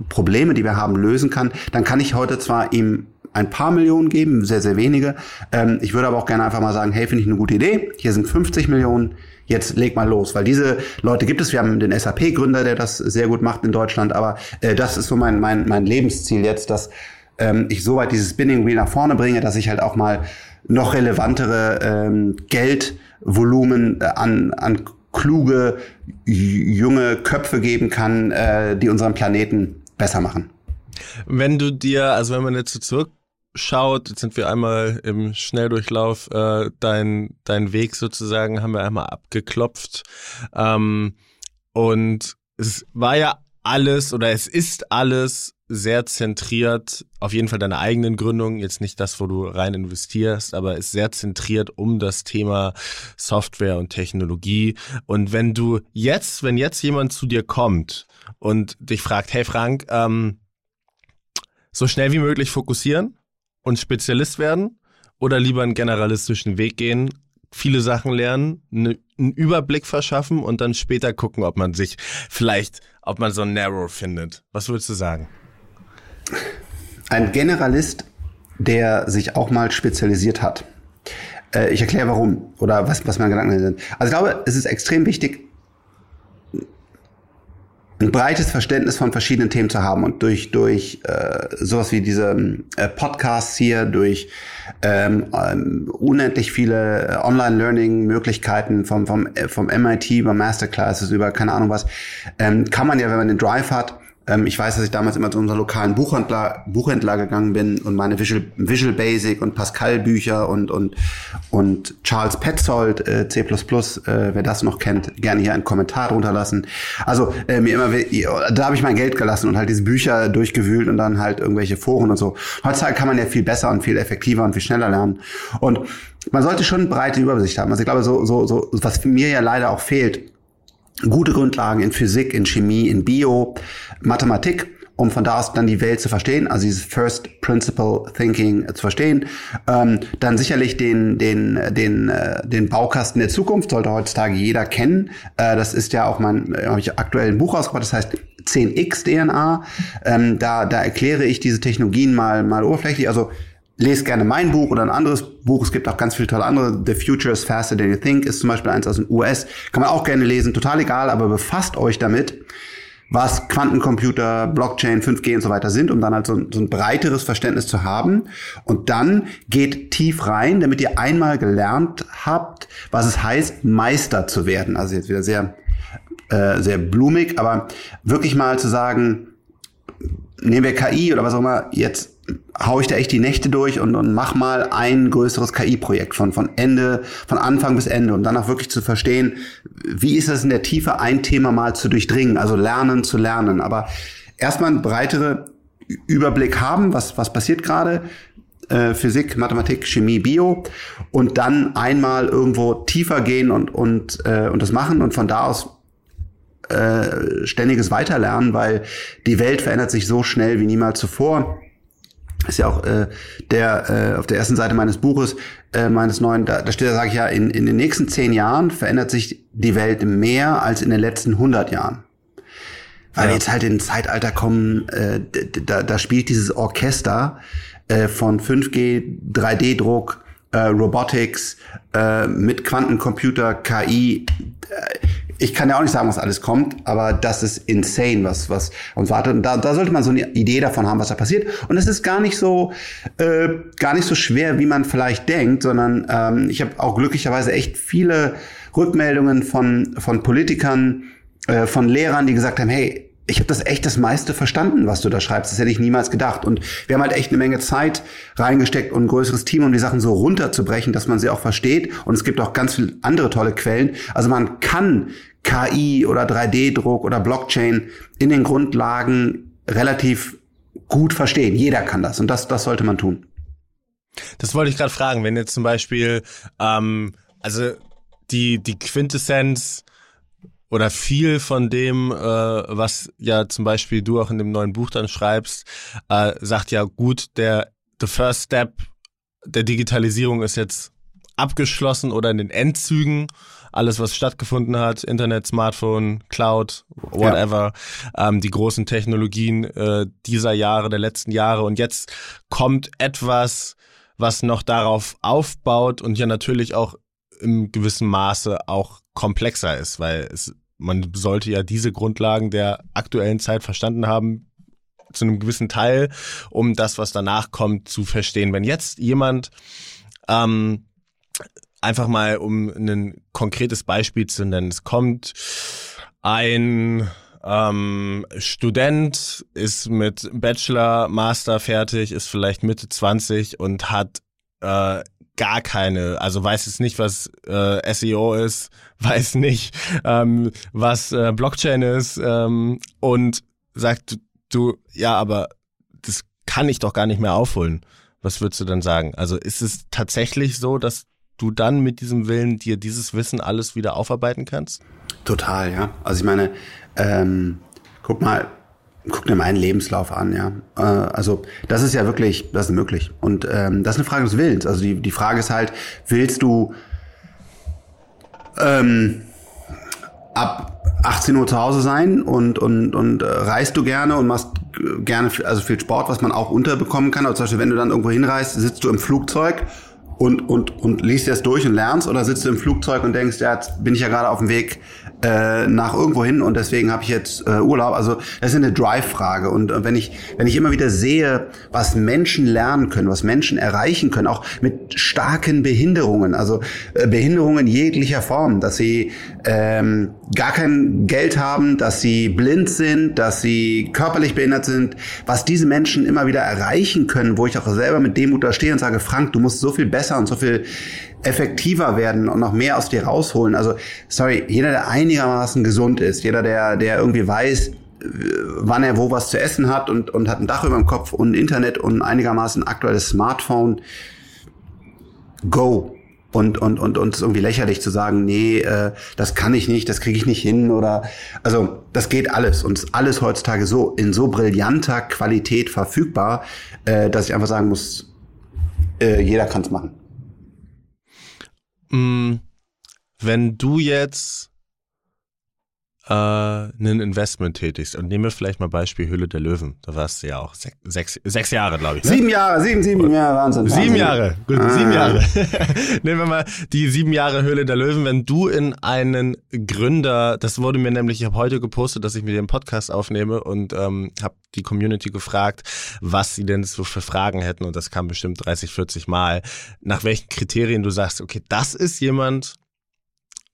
Probleme, die wir haben, lösen kann, dann kann ich heute zwar ihm ein paar Millionen geben, sehr, sehr wenige. Ähm, ich würde aber auch gerne einfach mal sagen, hey, finde ich eine gute Idee. Hier sind 50 Millionen jetzt leg mal los, weil diese Leute gibt es. Wir haben den SAP-Gründer, der das sehr gut macht in Deutschland, aber äh, das ist so mein, mein, mein Lebensziel jetzt, dass ähm, ich so weit dieses Spinning Wheel nach vorne bringe, dass ich halt auch mal noch relevantere ähm, Geldvolumen äh, an, an kluge, junge Köpfe geben kann, äh, die unseren Planeten besser machen. Wenn du dir, also wenn man jetzt zurück schaut, jetzt sind wir einmal im Schnelldurchlauf, äh, dein, dein Weg sozusagen haben wir einmal abgeklopft. Ähm, und es war ja alles oder es ist alles sehr zentriert, auf jeden Fall deine eigenen Gründungen, jetzt nicht das, wo du rein investierst, aber ist sehr zentriert um das Thema Software und Technologie. Und wenn du jetzt, wenn jetzt jemand zu dir kommt und dich fragt, hey Frank, ähm, so schnell wie möglich fokussieren, und Spezialist werden oder lieber einen generalistischen Weg gehen, viele Sachen lernen, ne, einen Überblick verschaffen und dann später gucken, ob man sich vielleicht, ob man so ein Narrow findet. Was würdest du sagen? Ein Generalist, der sich auch mal spezialisiert hat. Äh, ich erkläre warum oder was, was meine Gedanken sind. Also ich glaube, es ist extrem wichtig, ein breites Verständnis von verschiedenen Themen zu haben und durch durch äh, sowas wie diese äh, Podcasts hier, durch ähm, ähm, unendlich viele äh, Online-Learning-Möglichkeiten vom vom äh, vom MIT über Masterclasses über keine Ahnung was, ähm, kann man ja, wenn man den Drive hat, ähm, ich weiß, dass ich damals immer zu unserem lokalen Buchhändler, Buchhändler gegangen bin und meine Visual, Visual Basic und Pascal Bücher und, und, und Charles Petzold, äh, C++, äh, wer das noch kennt, gerne hier einen Kommentar drunter lassen. Also äh, mir immer, da habe ich mein Geld gelassen und halt diese Bücher durchgewühlt und dann halt irgendwelche Foren und so. Heutzutage kann man ja viel besser und viel effektiver und viel schneller lernen. Und man sollte schon breite Übersicht haben. Also ich glaube, so, so, so, was mir ja leider auch fehlt, gute Grundlagen in Physik, in Chemie, in Bio, Mathematik, um von da aus dann die Welt zu verstehen, also dieses First Principle Thinking zu verstehen. Ähm, dann sicherlich den, den, den, äh, den Baukasten der Zukunft sollte heutzutage jeder kennen. Äh, das ist ja auch mein, äh, habe ich aktuell ein Buch rausgebracht, das heißt 10x DNA. Ähm, da, da erkläre ich diese Technologien mal, mal oberflächlich. Also lest gerne mein Buch oder ein anderes Buch. Es gibt auch ganz viele tolle andere. The Future is Faster Than You Think ist zum Beispiel eins aus den US. Kann man auch gerne lesen. Total egal, aber befasst euch damit, was Quantencomputer, Blockchain, 5G und so weiter sind, um dann halt so, so ein breiteres Verständnis zu haben. Und dann geht tief rein, damit ihr einmal gelernt habt, was es heißt, Meister zu werden. Also jetzt wieder sehr, äh, sehr blumig, aber wirklich mal zu sagen, nehmen wir KI oder was auch immer, jetzt hau ich da echt die Nächte durch und, und mach mal ein größeres KI-Projekt von, von Ende, von Anfang bis Ende und dann auch wirklich zu verstehen, wie ist es in der Tiefe, ein Thema mal zu durchdringen, also lernen zu lernen. Aber erstmal einen breitere Überblick haben, was, was passiert gerade, äh, Physik, Mathematik, Chemie, Bio und dann einmal irgendwo tiefer gehen und, und, äh, und das machen und von da aus äh, ständiges Weiterlernen, weil die Welt verändert sich so schnell wie niemals zuvor ist ja auch äh, der äh, auf der ersten Seite meines Buches äh, meines neuen da, da steht da sage ich ja in, in den nächsten zehn Jahren verändert sich die Welt mehr als in den letzten 100 Jahren weil ja. wir jetzt halt in ein Zeitalter kommen äh, da, da spielt dieses Orchester äh, von 5G 3D-Druck äh, Robotics äh, mit Quantencomputer KI äh, ich kann ja auch nicht sagen, was alles kommt, aber das ist insane, was, was uns wartet. Und da, da sollte man so eine Idee davon haben, was da passiert. Und es ist gar nicht so, äh, gar nicht so schwer, wie man vielleicht denkt, sondern ähm, ich habe auch glücklicherweise echt viele Rückmeldungen von, von Politikern, äh, von Lehrern, die gesagt haben, hey, ich habe das echt das meiste verstanden, was du da schreibst. Das hätte ich niemals gedacht. Und wir haben halt echt eine Menge Zeit reingesteckt und ein größeres Team, um die Sachen so runterzubrechen, dass man sie auch versteht. Und es gibt auch ganz viele andere tolle Quellen. Also man kann KI oder 3D-Druck oder Blockchain in den Grundlagen relativ gut verstehen. Jeder kann das. Und das, das sollte man tun. Das wollte ich gerade fragen. Wenn jetzt zum Beispiel, ähm, also die, die Quintessenz oder viel von dem, äh, was ja zum Beispiel du auch in dem neuen Buch dann schreibst, äh, sagt ja gut, der the first step der Digitalisierung ist jetzt abgeschlossen oder in den Endzügen. Alles, was stattgefunden hat, Internet, Smartphone, Cloud, whatever, ja. ähm, die großen Technologien äh, dieser Jahre, der letzten Jahre. Und jetzt kommt etwas, was noch darauf aufbaut und ja natürlich auch im gewissen Maße auch komplexer ist, weil es man sollte ja diese Grundlagen der aktuellen Zeit verstanden haben, zu einem gewissen Teil, um das, was danach kommt, zu verstehen. Wenn jetzt jemand ähm, einfach mal, um ein konkretes Beispiel zu nennen, es kommt ein ähm, Student, ist mit Bachelor, Master fertig, ist vielleicht Mitte 20 und hat äh, gar keine, also weiß jetzt nicht, was äh, SEO ist, weiß nicht, ähm, was äh, Blockchain ist ähm, und sagt du, ja, aber das kann ich doch gar nicht mehr aufholen. Was würdest du dann sagen? Also ist es tatsächlich so, dass du dann mit diesem Willen dir dieses Wissen alles wieder aufarbeiten kannst? Total, ja. Also ich meine, ähm, guck mal, guck dir meinen Lebenslauf an, ja. Äh, also das ist ja wirklich, das ist möglich. Und ähm, das ist eine Frage des Willens. Also die, die Frage ist halt, willst du ähm, ab 18 Uhr zu Hause sein und, und, und äh, reist du gerne und machst gerne also viel Sport, was man auch unterbekommen kann. Also zum Beispiel, wenn du dann irgendwo hinreist, sitzt du im Flugzeug und, und, und liest das durch und lernst oder sitzt du im Flugzeug und denkst, ja, jetzt bin ich ja gerade auf dem Weg äh, nach irgendwo hin und deswegen habe ich jetzt äh, Urlaub. Also das ist eine Drive-Frage. Und äh, wenn ich, wenn ich immer wieder sehe, was Menschen lernen können, was Menschen erreichen können, auch mit starken Behinderungen, also äh, Behinderungen jeglicher Form, dass sie ähm, gar kein Geld haben, dass sie blind sind, dass sie körperlich behindert sind, was diese Menschen immer wieder erreichen können, wo ich auch selber mit Demut da stehe und sage, Frank, du musst so viel besser und so viel effektiver werden und noch mehr aus dir rausholen. Also, sorry, jeder, der einigermaßen gesund ist, jeder, der, der irgendwie weiß, wann er wo was zu essen hat und, und hat ein Dach über dem Kopf und Internet und einigermaßen aktuelles Smartphone, go. Und, und, und, und es ist irgendwie lächerlich zu sagen, nee, äh, das kann ich nicht, das kriege ich nicht hin oder also das geht alles und ist alles heutzutage so in so brillanter Qualität verfügbar, äh, dass ich einfach sagen muss, äh, jeder kann es machen. Mm, wenn du jetzt äh, ein Investment tätigst, und nehmen wir vielleicht mal Beispiel Hülle der Löwen, da warst du ja auch sech, sechs, sechs Jahre, glaube ich. Ne? Sieben Jahre, sieben, sieben Jahre, Wahnsinn. Sieben Wahnsinn. Jahre, gut, ah. sieben Jahre. nehmen wir mal die sieben Jahre Höhle der Löwen, wenn du in einen Gründer, das wurde mir nämlich, ich habe heute gepostet, dass ich mir den Podcast aufnehme und ähm, habe die Community gefragt, was sie denn so für Fragen hätten und das kam bestimmt 30, 40 Mal, nach welchen Kriterien du sagst, okay, das ist jemand,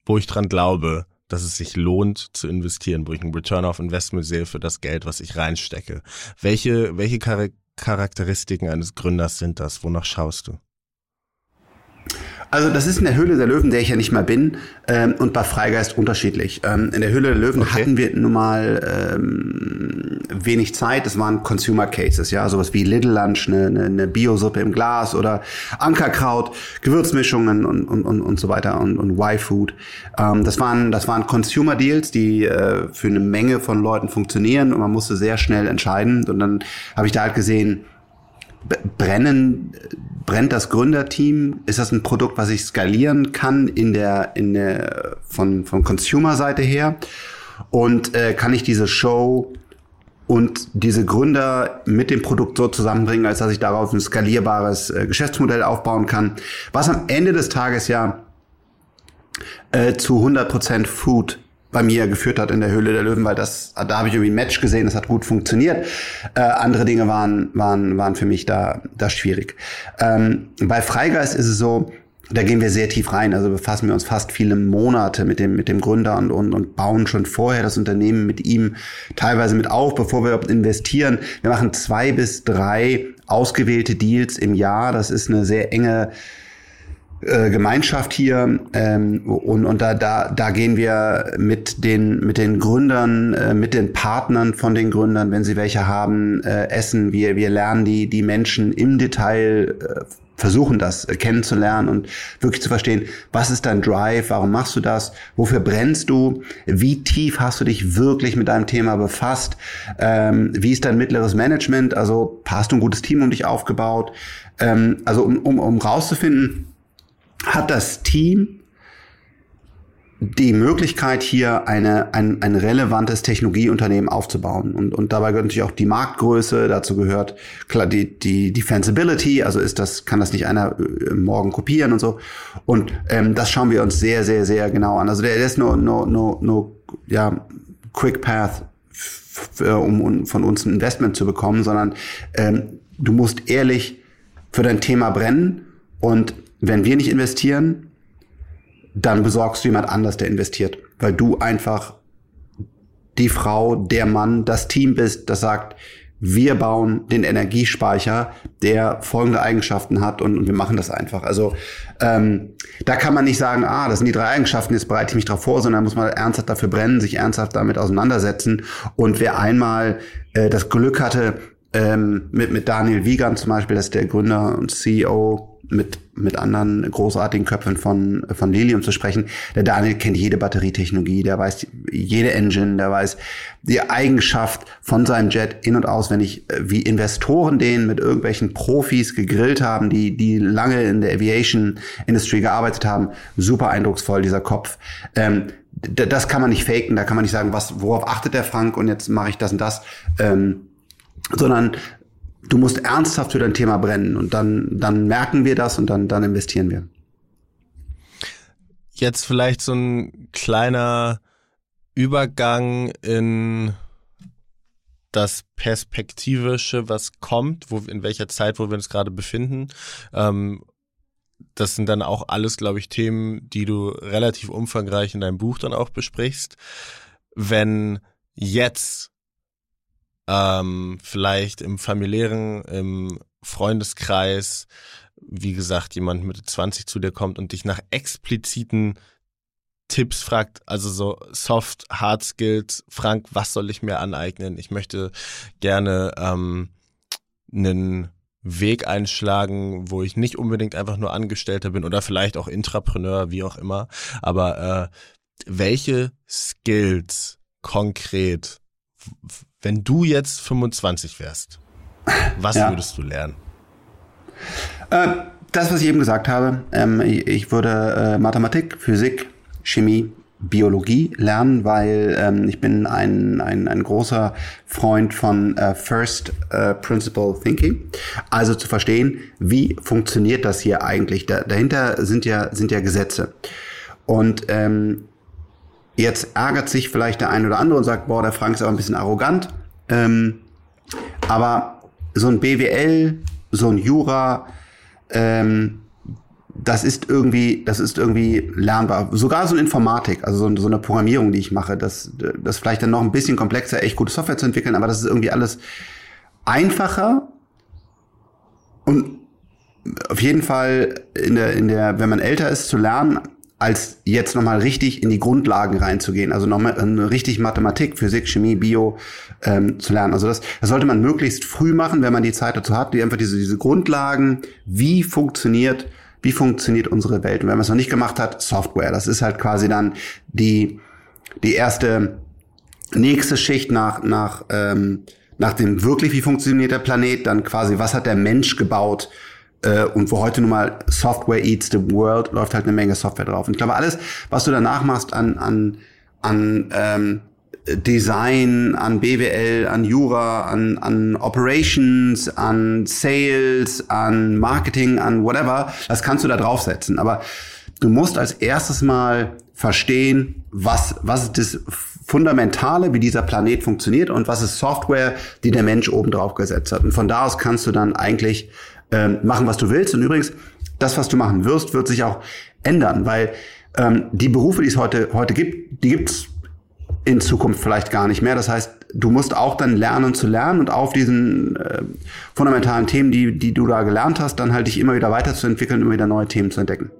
wo ich dran glaube, dass es sich lohnt zu investieren, wo ich einen Return of Investment sehe für das Geld, was ich reinstecke. Welche, welche Charakteristiken eines Gründers sind das? Wonach schaust du? Also das ist in der Höhle der Löwen, der ich ja nicht mal bin, ähm, und bei Freigeist unterschiedlich. Ähm, in der Höhle der Löwen okay. hatten wir nun mal ähm, wenig Zeit. Das waren Consumer Cases, ja, sowas wie Little Lunch, eine, eine, eine Biosuppe im Glas oder Ankerkraut, Gewürzmischungen und, und, und, und so weiter und, und Y-Food. Ähm, das waren das waren Consumer Deals, die äh, für eine Menge von Leuten funktionieren und man musste sehr schnell entscheiden. Und dann habe ich da halt gesehen, brennen, brennt das Gründerteam? Ist das ein Produkt, was ich skalieren kann in der, in der, von, von Consumer-Seite her? Und äh, kann ich diese Show und diese Gründer mit dem Produkt so zusammenbringen, als dass ich darauf ein skalierbares äh, Geschäftsmodell aufbauen kann, was am Ende des Tages ja äh, zu 100% Food bei mir geführt hat in der Höhle der Löwen, weil das, da habe ich irgendwie ein Match gesehen, das hat gut funktioniert. Äh, andere Dinge waren, waren, waren für mich da, da schwierig. Ähm, bei Freigeist ist es so, da gehen wir sehr tief rein. Also befassen wir uns fast viele Monate mit dem, mit dem Gründer und, und, und bauen schon vorher das Unternehmen mit ihm teilweise mit auf, bevor wir überhaupt investieren. Wir machen zwei bis drei ausgewählte Deals im Jahr. Das ist eine sehr enge äh, Gemeinschaft hier ähm, und, und da, da, da gehen wir mit den, mit den Gründern, äh, mit den Partnern von den Gründern, wenn sie welche haben, äh, essen. Wir, wir lernen die, die Menschen im Detail äh, versuchen das kennenzulernen und wirklich zu verstehen, was ist dein Drive, warum machst du das, wofür brennst du, wie tief hast du dich wirklich mit deinem Thema befasst, ähm, wie ist dein mittleres Management, also hast du ein gutes Team um dich aufgebaut, ähm, also um, um, um rauszufinden, hat das Team die Möglichkeit, hier eine, ein, ein relevantes Technologieunternehmen aufzubauen. Und, und dabei gehört natürlich auch die Marktgröße, dazu gehört klar die, die Defensibility, also ist das, kann das nicht einer äh, morgen kopieren und so. Und ähm, das schauen wir uns sehr, sehr, sehr genau an. Also der, der ist nur, nur, nur, nur ja, Quick Path, um, um von uns ein Investment zu bekommen, sondern ähm, du musst ehrlich für dein Thema brennen und wenn wir nicht investieren, dann besorgst du jemand anders, der investiert, weil du einfach die Frau, der Mann, das Team bist, das sagt, wir bauen den Energiespeicher, der folgende Eigenschaften hat und, und wir machen das einfach. Also ähm, da kann man nicht sagen, ah, das sind die drei Eigenschaften, jetzt bereite ich mich darauf vor, sondern muss man ernsthaft dafür brennen, sich ernsthaft damit auseinandersetzen. Und wer einmal äh, das Glück hatte, ähm, mit, mit Daniel Wiegand zum Beispiel, das ist der Gründer und CEO mit, mit anderen großartigen Köpfen von, von Lilium zu sprechen. Der Daniel kennt jede Batterietechnologie, der weiß jede Engine, der weiß die Eigenschaft von seinem Jet in- und auswendig, wie Investoren den mit irgendwelchen Profis gegrillt haben, die, die lange in der Aviation Industry gearbeitet haben. Super eindrucksvoll, dieser Kopf. Ähm, das kann man nicht faken, da kann man nicht sagen, was, worauf achtet der Frank und jetzt mache ich das und das. Ähm, sondern du musst ernsthaft für dein Thema brennen und dann, dann merken wir das und dann, dann investieren wir. Jetzt vielleicht so ein kleiner Übergang in das Perspektivische, was kommt, wo, in welcher Zeit, wo wir uns gerade befinden. Ähm, das sind dann auch alles, glaube ich, Themen, die du relativ umfangreich in deinem Buch dann auch besprichst. Wenn jetzt ähm, vielleicht im familiären, im Freundeskreis, wie gesagt, jemand mit 20 zu dir kommt und dich nach expliziten Tipps fragt, also so Soft, Hard Skills, Frank, was soll ich mir aneignen? Ich möchte gerne ähm, einen Weg einschlagen, wo ich nicht unbedingt einfach nur Angestellter bin oder vielleicht auch Intrapreneur, wie auch immer. Aber äh, welche Skills konkret wenn du jetzt 25 wärst, was ja. würdest du lernen? Äh, das, was ich eben gesagt habe. Ähm, ich, ich, würde äh, Mathematik, Physik, Chemie Biologie lernen, weil ähm, ich bin ein, ein, ein großer Freund von äh, First äh, Principle Thinking. Also zu verstehen, wie funktioniert das hier eigentlich? Da, dahinter sind ja, sind ja Gesetze. Und ähm, jetzt ärgert sich vielleicht der ein oder andere und sagt, boah, der Frank ist aber ein bisschen arrogant. Ähm, aber so ein BWL, so ein Jura, ähm, das ist irgendwie, das ist irgendwie lernbar. Sogar so eine Informatik, also so, so eine Programmierung, die ich mache, das, das vielleicht dann noch ein bisschen komplexer, echt gute Software zu entwickeln, aber das ist irgendwie alles einfacher und auf jeden Fall in der, in der, wenn man älter ist, zu lernen, als jetzt nochmal richtig in die Grundlagen reinzugehen, also nochmal richtig Mathematik, Physik, Chemie, Bio ähm, zu lernen. Also das, das sollte man möglichst früh machen, wenn man die Zeit dazu hat, die einfach diese, diese Grundlagen, wie funktioniert wie funktioniert unsere Welt. Und wenn man es noch nicht gemacht hat, Software. Das ist halt quasi dann die, die erste nächste Schicht nach, nach, ähm, nach dem wirklich, wie funktioniert der Planet, dann quasi, was hat der Mensch gebaut, äh, und wo heute nun mal Software eats the world, läuft halt eine Menge Software drauf. Und ich glaube, alles, was du danach machst an, an, an ähm, Design, an BWL, an Jura, an, an Operations, an Sales, an Marketing, an whatever, das kannst du da draufsetzen. Aber du musst als erstes mal verstehen, was, was ist das Fundamentale, wie dieser Planet funktioniert und was ist Software, die der Mensch oben drauf gesetzt hat. Und von da aus kannst du dann eigentlich ähm, machen, was du willst. Und übrigens, das, was du machen wirst, wird sich auch ändern, weil ähm, die Berufe, die es heute, heute gibt, die gibt's in Zukunft vielleicht gar nicht mehr. Das heißt, du musst auch dann lernen zu lernen und auf diesen äh, fundamentalen Themen, die, die du da gelernt hast, dann halt dich immer wieder weiterzuentwickeln, immer wieder neue Themen zu entdecken.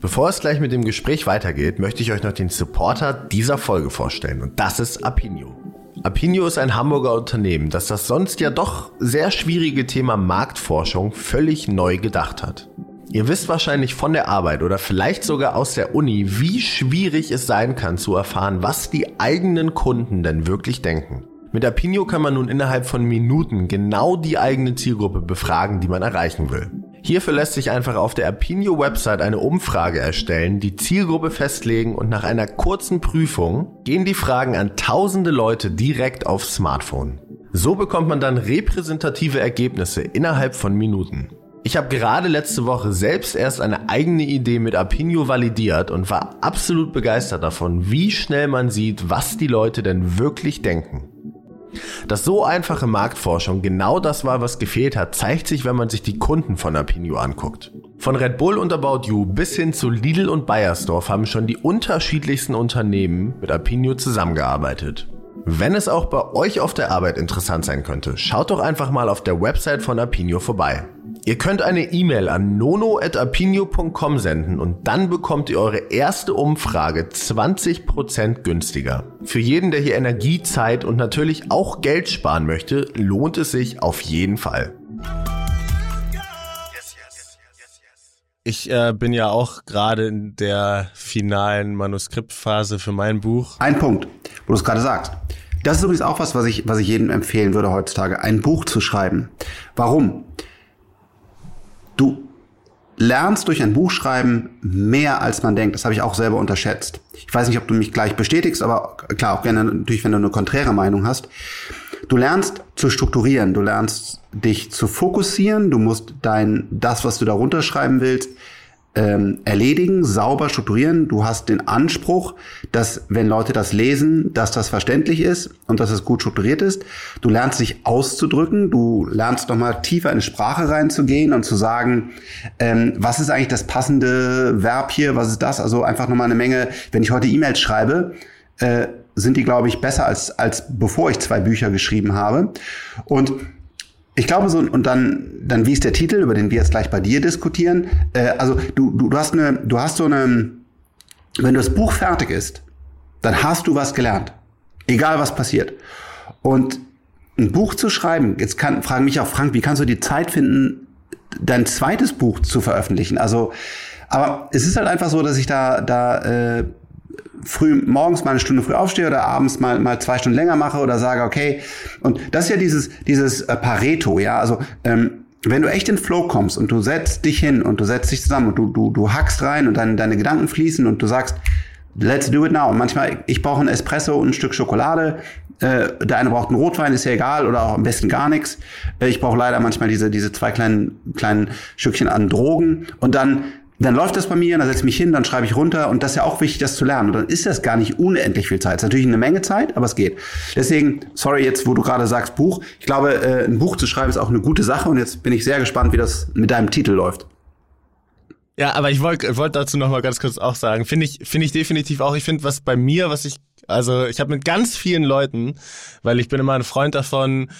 Bevor es gleich mit dem Gespräch weitergeht, möchte ich euch noch den Supporter dieser Folge vorstellen und das ist Apinio. Apinio ist ein Hamburger Unternehmen, das das sonst ja doch sehr schwierige Thema Marktforschung völlig neu gedacht hat. Ihr wisst wahrscheinlich von der Arbeit oder vielleicht sogar aus der Uni, wie schwierig es sein kann zu erfahren, was die eigenen Kunden denn wirklich denken. Mit Apinio kann man nun innerhalb von Minuten genau die eigene Zielgruppe befragen, die man erreichen will. Hierfür lässt sich einfach auf der Apinio Website eine Umfrage erstellen, die Zielgruppe festlegen und nach einer kurzen Prüfung gehen die Fragen an tausende Leute direkt aufs Smartphone. So bekommt man dann repräsentative Ergebnisse innerhalb von Minuten. Ich habe gerade letzte Woche selbst erst eine eigene Idee mit Apinio validiert und war absolut begeistert davon, wie schnell man sieht, was die Leute denn wirklich denken. Dass so einfache Marktforschung genau das war, was gefehlt hat, zeigt sich, wenn man sich die Kunden von Apinio anguckt. Von Red Bull und About You bis hin zu Lidl und Bayersdorf haben schon die unterschiedlichsten Unternehmen mit Apinio zusammengearbeitet. Wenn es auch bei euch auf der Arbeit interessant sein könnte, schaut doch einfach mal auf der Website von Apinio vorbei. Ihr könnt eine E-Mail an nono.apinio.com senden und dann bekommt ihr eure erste Umfrage 20% günstiger. Für jeden, der hier Energie, Zeit und natürlich auch Geld sparen möchte, lohnt es sich auf jeden Fall. Ich äh, bin ja auch gerade in der finalen Manuskriptphase für mein Buch. Ein Punkt, wo du es gerade sagst. Das ist übrigens auch was, was ich, was ich jedem empfehlen würde heutzutage, ein Buch zu schreiben. Warum? Du lernst durch ein Buch schreiben mehr als man denkt. Das habe ich auch selber unterschätzt. Ich weiß nicht, ob du mich gleich bestätigst, aber klar, auch gerne natürlich, wenn du eine konträre Meinung hast. Du lernst zu strukturieren, du lernst dich zu fokussieren, du musst dein, das, was du da runterschreiben willst, ähm, erledigen, sauber strukturieren. Du hast den Anspruch, dass wenn Leute das lesen, dass das verständlich ist und dass es gut strukturiert ist. Du lernst dich auszudrücken, du lernst nochmal tiefer in Sprache reinzugehen und zu sagen, ähm, was ist eigentlich das passende Verb hier, was ist das? Also einfach nochmal eine Menge, wenn ich heute E-Mails schreibe, äh, sind die, glaube ich, besser als, als bevor ich zwei Bücher geschrieben habe. Und ich glaube so, und dann, dann wie ist der Titel, über den wir jetzt gleich bei dir diskutieren? Äh, also du, du, du hast eine, du hast so eine, wenn das Buch fertig ist, dann hast du was gelernt. Egal was passiert. Und ein Buch zu schreiben, jetzt kann, fragen mich auch Frank, wie kannst du die Zeit finden, dein zweites Buch zu veröffentlichen? Also, aber es ist halt einfach so, dass ich da, da äh, früh morgens mal eine Stunde früh aufstehe oder abends mal mal zwei Stunden länger mache oder sage okay und das ist ja dieses dieses äh, Pareto ja also ähm, wenn du echt in Flow kommst und du setzt dich hin und du setzt dich zusammen und du, du, du hackst rein und dann deine Gedanken fließen und du sagst, let's do it now. Und manchmal, ich brauche ein Espresso und ein Stück Schokolade. Äh, der eine braucht einen Rotwein, ist ja egal, oder auch am besten gar nichts. Äh, ich brauche leider manchmal diese, diese zwei kleinen, kleinen Stückchen an Drogen. Und dann dann läuft das bei mir, dann setze ich mich hin, dann schreibe ich runter und das ist ja auch wichtig, das zu lernen. Und dann ist das gar nicht unendlich viel Zeit. Es ist natürlich eine Menge Zeit, aber es geht. Deswegen, sorry jetzt, wo du gerade sagst Buch. Ich glaube, äh, ein Buch zu schreiben ist auch eine gute Sache und jetzt bin ich sehr gespannt, wie das mit deinem Titel läuft. Ja, aber ich wollte wollt dazu noch mal ganz kurz auch sagen, finde ich, finde ich definitiv auch. Ich finde, was bei mir, was ich, also ich habe mit ganz vielen Leuten, weil ich bin immer ein Freund davon,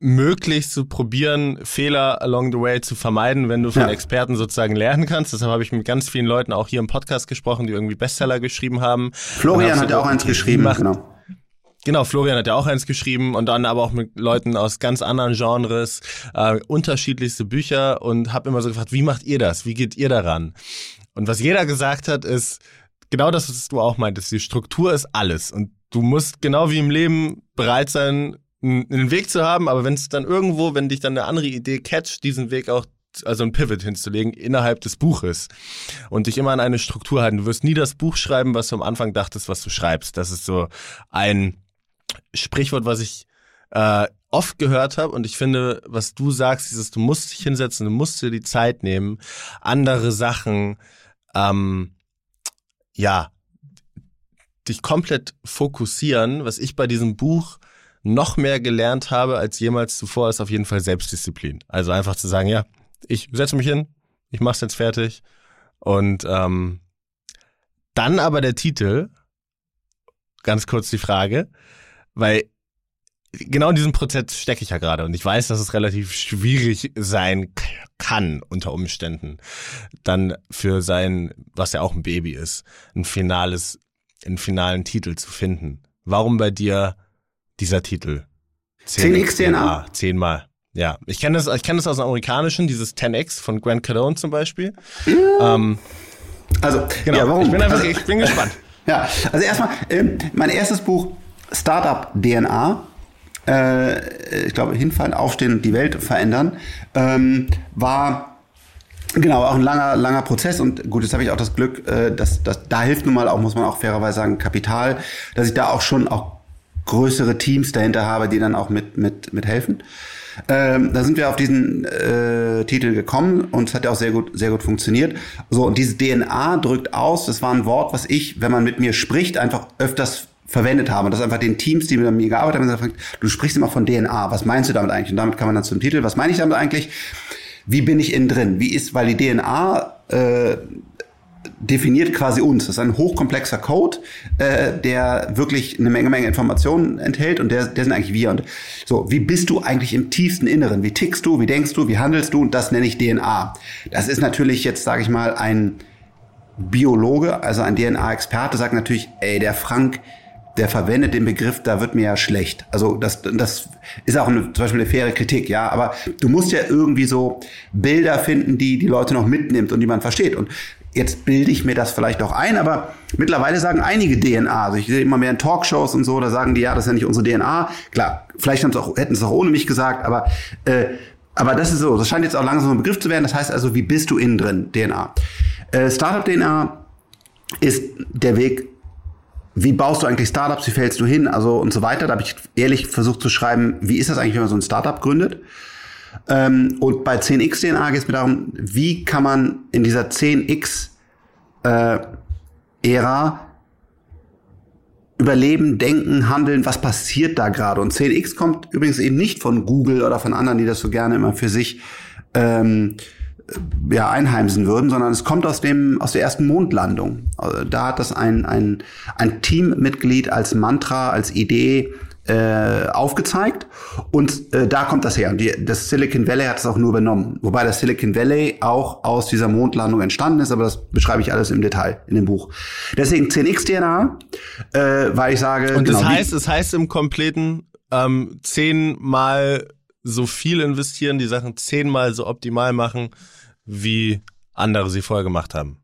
möglichst zu probieren, Fehler along the way zu vermeiden, wenn du von ja. Experten sozusagen lernen kannst. Deshalb habe ich mit ganz vielen Leuten auch hier im Podcast gesprochen, die irgendwie Bestseller geschrieben haben. Florian hat ja auch eins geschrieben, gemacht. genau. Genau, Florian hat ja auch eins geschrieben und dann aber auch mit Leuten aus ganz anderen Genres, äh, unterschiedlichste Bücher und habe immer so gefragt, wie macht ihr das? Wie geht ihr daran? Und was jeder gesagt hat, ist genau das, was du auch meintest. Die Struktur ist alles und du musst genau wie im Leben bereit sein, einen Weg zu haben, aber wenn es dann irgendwo, wenn dich dann eine andere Idee catcht, diesen Weg auch also ein Pivot hinzulegen innerhalb des Buches und dich immer an eine Struktur halten. Du wirst nie das Buch schreiben, was du am Anfang dachtest, was du schreibst. Das ist so ein Sprichwort, was ich äh, oft gehört habe und ich finde, was du sagst, dieses, du musst dich hinsetzen, du musst dir die Zeit nehmen, andere Sachen, ähm, ja, dich komplett fokussieren, was ich bei diesem Buch noch mehr gelernt habe als jemals zuvor, ist auf jeden Fall Selbstdisziplin. Also einfach zu sagen, ja, ich setze mich hin, ich mach's jetzt fertig. Und ähm, dann aber der Titel, ganz kurz die Frage, weil genau in diesem Prozess stecke ich ja gerade und ich weiß, dass es relativ schwierig sein kann unter Umständen, dann für sein, was ja auch ein Baby ist, ein finales, einen finalen Titel zu finden. Warum bei dir dieser Titel. 10x DNA. Zehnmal. Ja, ich kenne das, ich kenne das aus dem Amerikanischen, dieses 10x von Grant Cardone zum Beispiel. Ja. Ähm, also, genau. Ja, warum? Ich bin einfach, ich bin gespannt. Ja, also erstmal, ähm, mein erstes Buch, Startup DNA, äh, ich glaube, hinfallen, aufstehen und die Welt verändern, ähm, war Genau, auch ein langer, langer Prozess und gut, jetzt habe ich auch das Glück, äh, dass, dass da hilft nun mal auch, muss man auch fairerweise sagen, Kapital, dass ich da auch schon auch größere Teams dahinter habe, die dann auch mit, mit, mit helfen. Ähm, da sind wir auf diesen äh, Titel gekommen und es hat ja auch sehr gut, sehr gut funktioniert. So, und diese DNA drückt aus, das war ein Wort, was ich, wenn man mit mir spricht, einfach öfters verwendet habe. Und das einfach den Teams, die mit mir gearbeitet haben, gesagt, du sprichst immer von DNA. Was meinst du damit eigentlich? Und damit kann man dann zum Titel, was meine ich damit eigentlich? Wie bin ich innen drin? Wie ist, weil die DNA äh, definiert quasi uns. Das ist ein hochkomplexer Code, äh, der wirklich eine Menge, Menge Informationen enthält und der, der sind eigentlich wir. Und so, wie bist du eigentlich im tiefsten Inneren? Wie tickst du? Wie denkst du? Wie handelst du? Und das nenne ich DNA. Das ist natürlich jetzt, sage ich mal, ein Biologe, also ein DNA-Experte, sagt natürlich, ey, der Frank, der verwendet den Begriff, da wird mir ja schlecht. Also das, das ist auch eine, zum Beispiel eine faire Kritik, ja. Aber du musst ja irgendwie so Bilder finden, die die Leute noch mitnimmt und die man versteht. Und Jetzt bilde ich mir das vielleicht auch ein, aber mittlerweile sagen einige DNA. Also ich sehe immer mehr in Talkshows und so, da sagen die, ja, das ist ja nicht unsere DNA. Klar, vielleicht auch, hätten sie es auch ohne mich gesagt, aber, äh, aber das ist so. Das scheint jetzt auch langsam ein Begriff zu werden. Das heißt also, wie bist du innen drin? DNA. Äh, Startup-DNA ist der Weg, wie baust du eigentlich Startups, wie fällst du hin, also und so weiter. Da habe ich ehrlich versucht zu schreiben, wie ist das eigentlich, wenn man so ein Startup gründet? Ähm, und bei 10x DNA geht es mir darum, wie kann man in dieser 10x äh, Ära überleben, denken, handeln, was passiert da gerade? Und 10x kommt übrigens eben nicht von Google oder von anderen, die das so gerne immer für sich ähm, ja, einheimsen würden, sondern es kommt aus dem aus der ersten Mondlandung. Also da hat das ein, ein, ein Teammitglied als Mantra, als Idee äh, aufgezeigt und äh, da kommt das her. Und die, das Silicon Valley hat es auch nur übernommen. Wobei das Silicon Valley auch aus dieser Mondlandung entstanden ist, aber das beschreibe ich alles im Detail in dem Buch. Deswegen 10x DNA, äh, weil ich sage. Und genau, das heißt, es heißt im kompletten ähm, zehnmal so viel investieren, die Sachen zehnmal so optimal machen, wie andere sie vorher gemacht haben.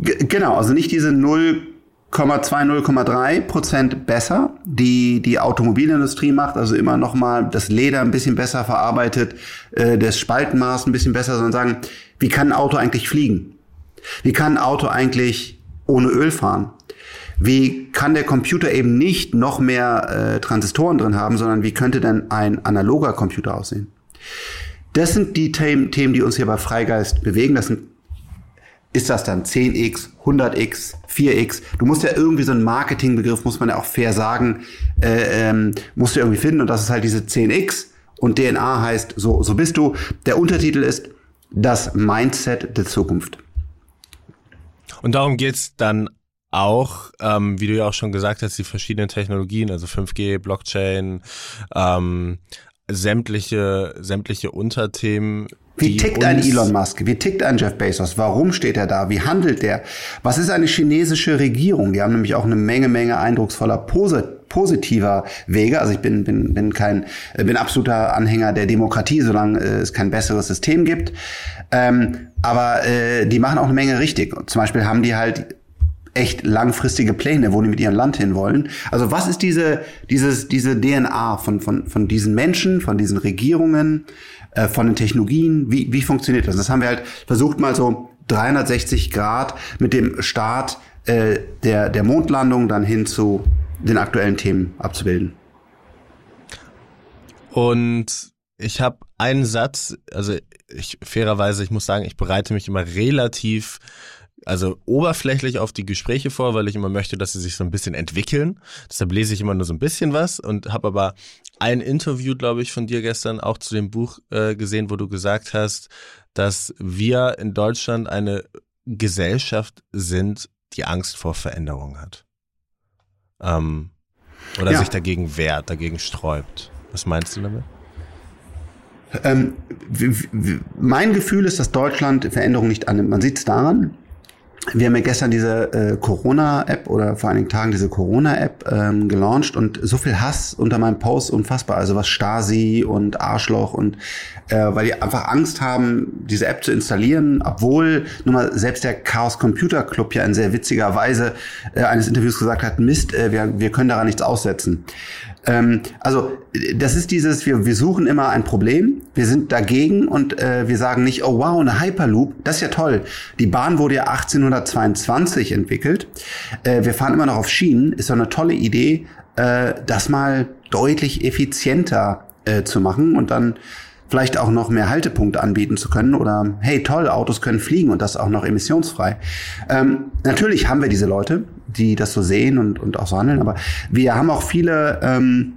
G genau, also nicht diese 0, 0,3 Prozent besser, die die Automobilindustrie macht, also immer noch mal das Leder ein bisschen besser verarbeitet, äh, das Spaltenmaß ein bisschen besser, sondern sagen, wie kann ein Auto eigentlich fliegen? Wie kann ein Auto eigentlich ohne Öl fahren? Wie kann der Computer eben nicht noch mehr äh, Transistoren drin haben, sondern wie könnte denn ein analoger Computer aussehen? Das sind die Themen, die uns hier bei Freigeist bewegen. Das sind ist das dann 10x, 100x, 4x? Du musst ja irgendwie so einen Marketingbegriff, muss man ja auch fair sagen, äh, ähm, musst du irgendwie finden. Und das ist halt diese 10x und DNA heißt, so, so bist du. Der Untertitel ist das Mindset der Zukunft. Und darum geht's dann auch, ähm, wie du ja auch schon gesagt hast, die verschiedenen Technologien, also 5G, Blockchain, ähm, sämtliche, sämtliche Unterthemen. Wie tickt ein Elon Musk? Wie tickt ein Jeff Bezos? Warum steht er da? Wie handelt der? Was ist eine chinesische Regierung? Die haben nämlich auch eine Menge, Menge eindrucksvoller Pose, positiver Wege. Also ich bin, bin, bin kein, bin absoluter Anhänger der Demokratie, solange äh, es kein besseres System gibt. Ähm, aber äh, die machen auch eine Menge richtig. Zum Beispiel haben die halt echt langfristige Pläne, wo die mit ihrem Land hinwollen. Also was ist diese, dieses, diese DNA von, von, von diesen Menschen, von diesen Regierungen, äh, von den Technologien? Wie, wie funktioniert das? Das haben wir halt versucht mal so 360 Grad mit dem Start äh, der, der Mondlandung dann hin zu den aktuellen Themen abzubilden. Und ich habe einen Satz, also ich fairerweise, ich muss sagen, ich bereite mich immer relativ also oberflächlich auf die Gespräche vor, weil ich immer möchte, dass sie sich so ein bisschen entwickeln. Deshalb lese ich immer nur so ein bisschen was und habe aber ein Interview, glaube ich, von dir gestern auch zu dem Buch äh, gesehen, wo du gesagt hast, dass wir in Deutschland eine Gesellschaft sind, die Angst vor Veränderung hat. Ähm, oder ja. sich dagegen wehrt, dagegen sträubt. Was meinst du damit? Ähm, mein Gefühl ist, dass Deutschland Veränderung nicht annimmt. Man sieht es daran, wir haben ja gestern diese äh, Corona-App oder vor einigen Tagen diese Corona-App ähm, gelauncht und so viel Hass unter meinem Post unfassbar. Also was Stasi und Arschloch und äh, weil die einfach Angst haben, diese App zu installieren, obwohl nun mal selbst der Chaos Computer Club ja in sehr witziger Weise äh, eines Interviews gesagt hat, Mist, äh, wir, wir können daran nichts aussetzen. Ähm, also das ist dieses, wir, wir suchen immer ein Problem, wir sind dagegen und äh, wir sagen nicht, oh wow, eine Hyperloop, das ist ja toll. Die Bahn wurde ja 1822 entwickelt. Äh, wir fahren immer noch auf Schienen, ist doch eine tolle Idee, äh, das mal deutlich effizienter äh, zu machen und dann vielleicht auch noch mehr Haltepunkte anbieten zu können oder hey toll, Autos können fliegen und das auch noch emissionsfrei. Ähm, natürlich haben wir diese Leute, die das so sehen und, und auch so handeln, aber wir haben auch viele ähm,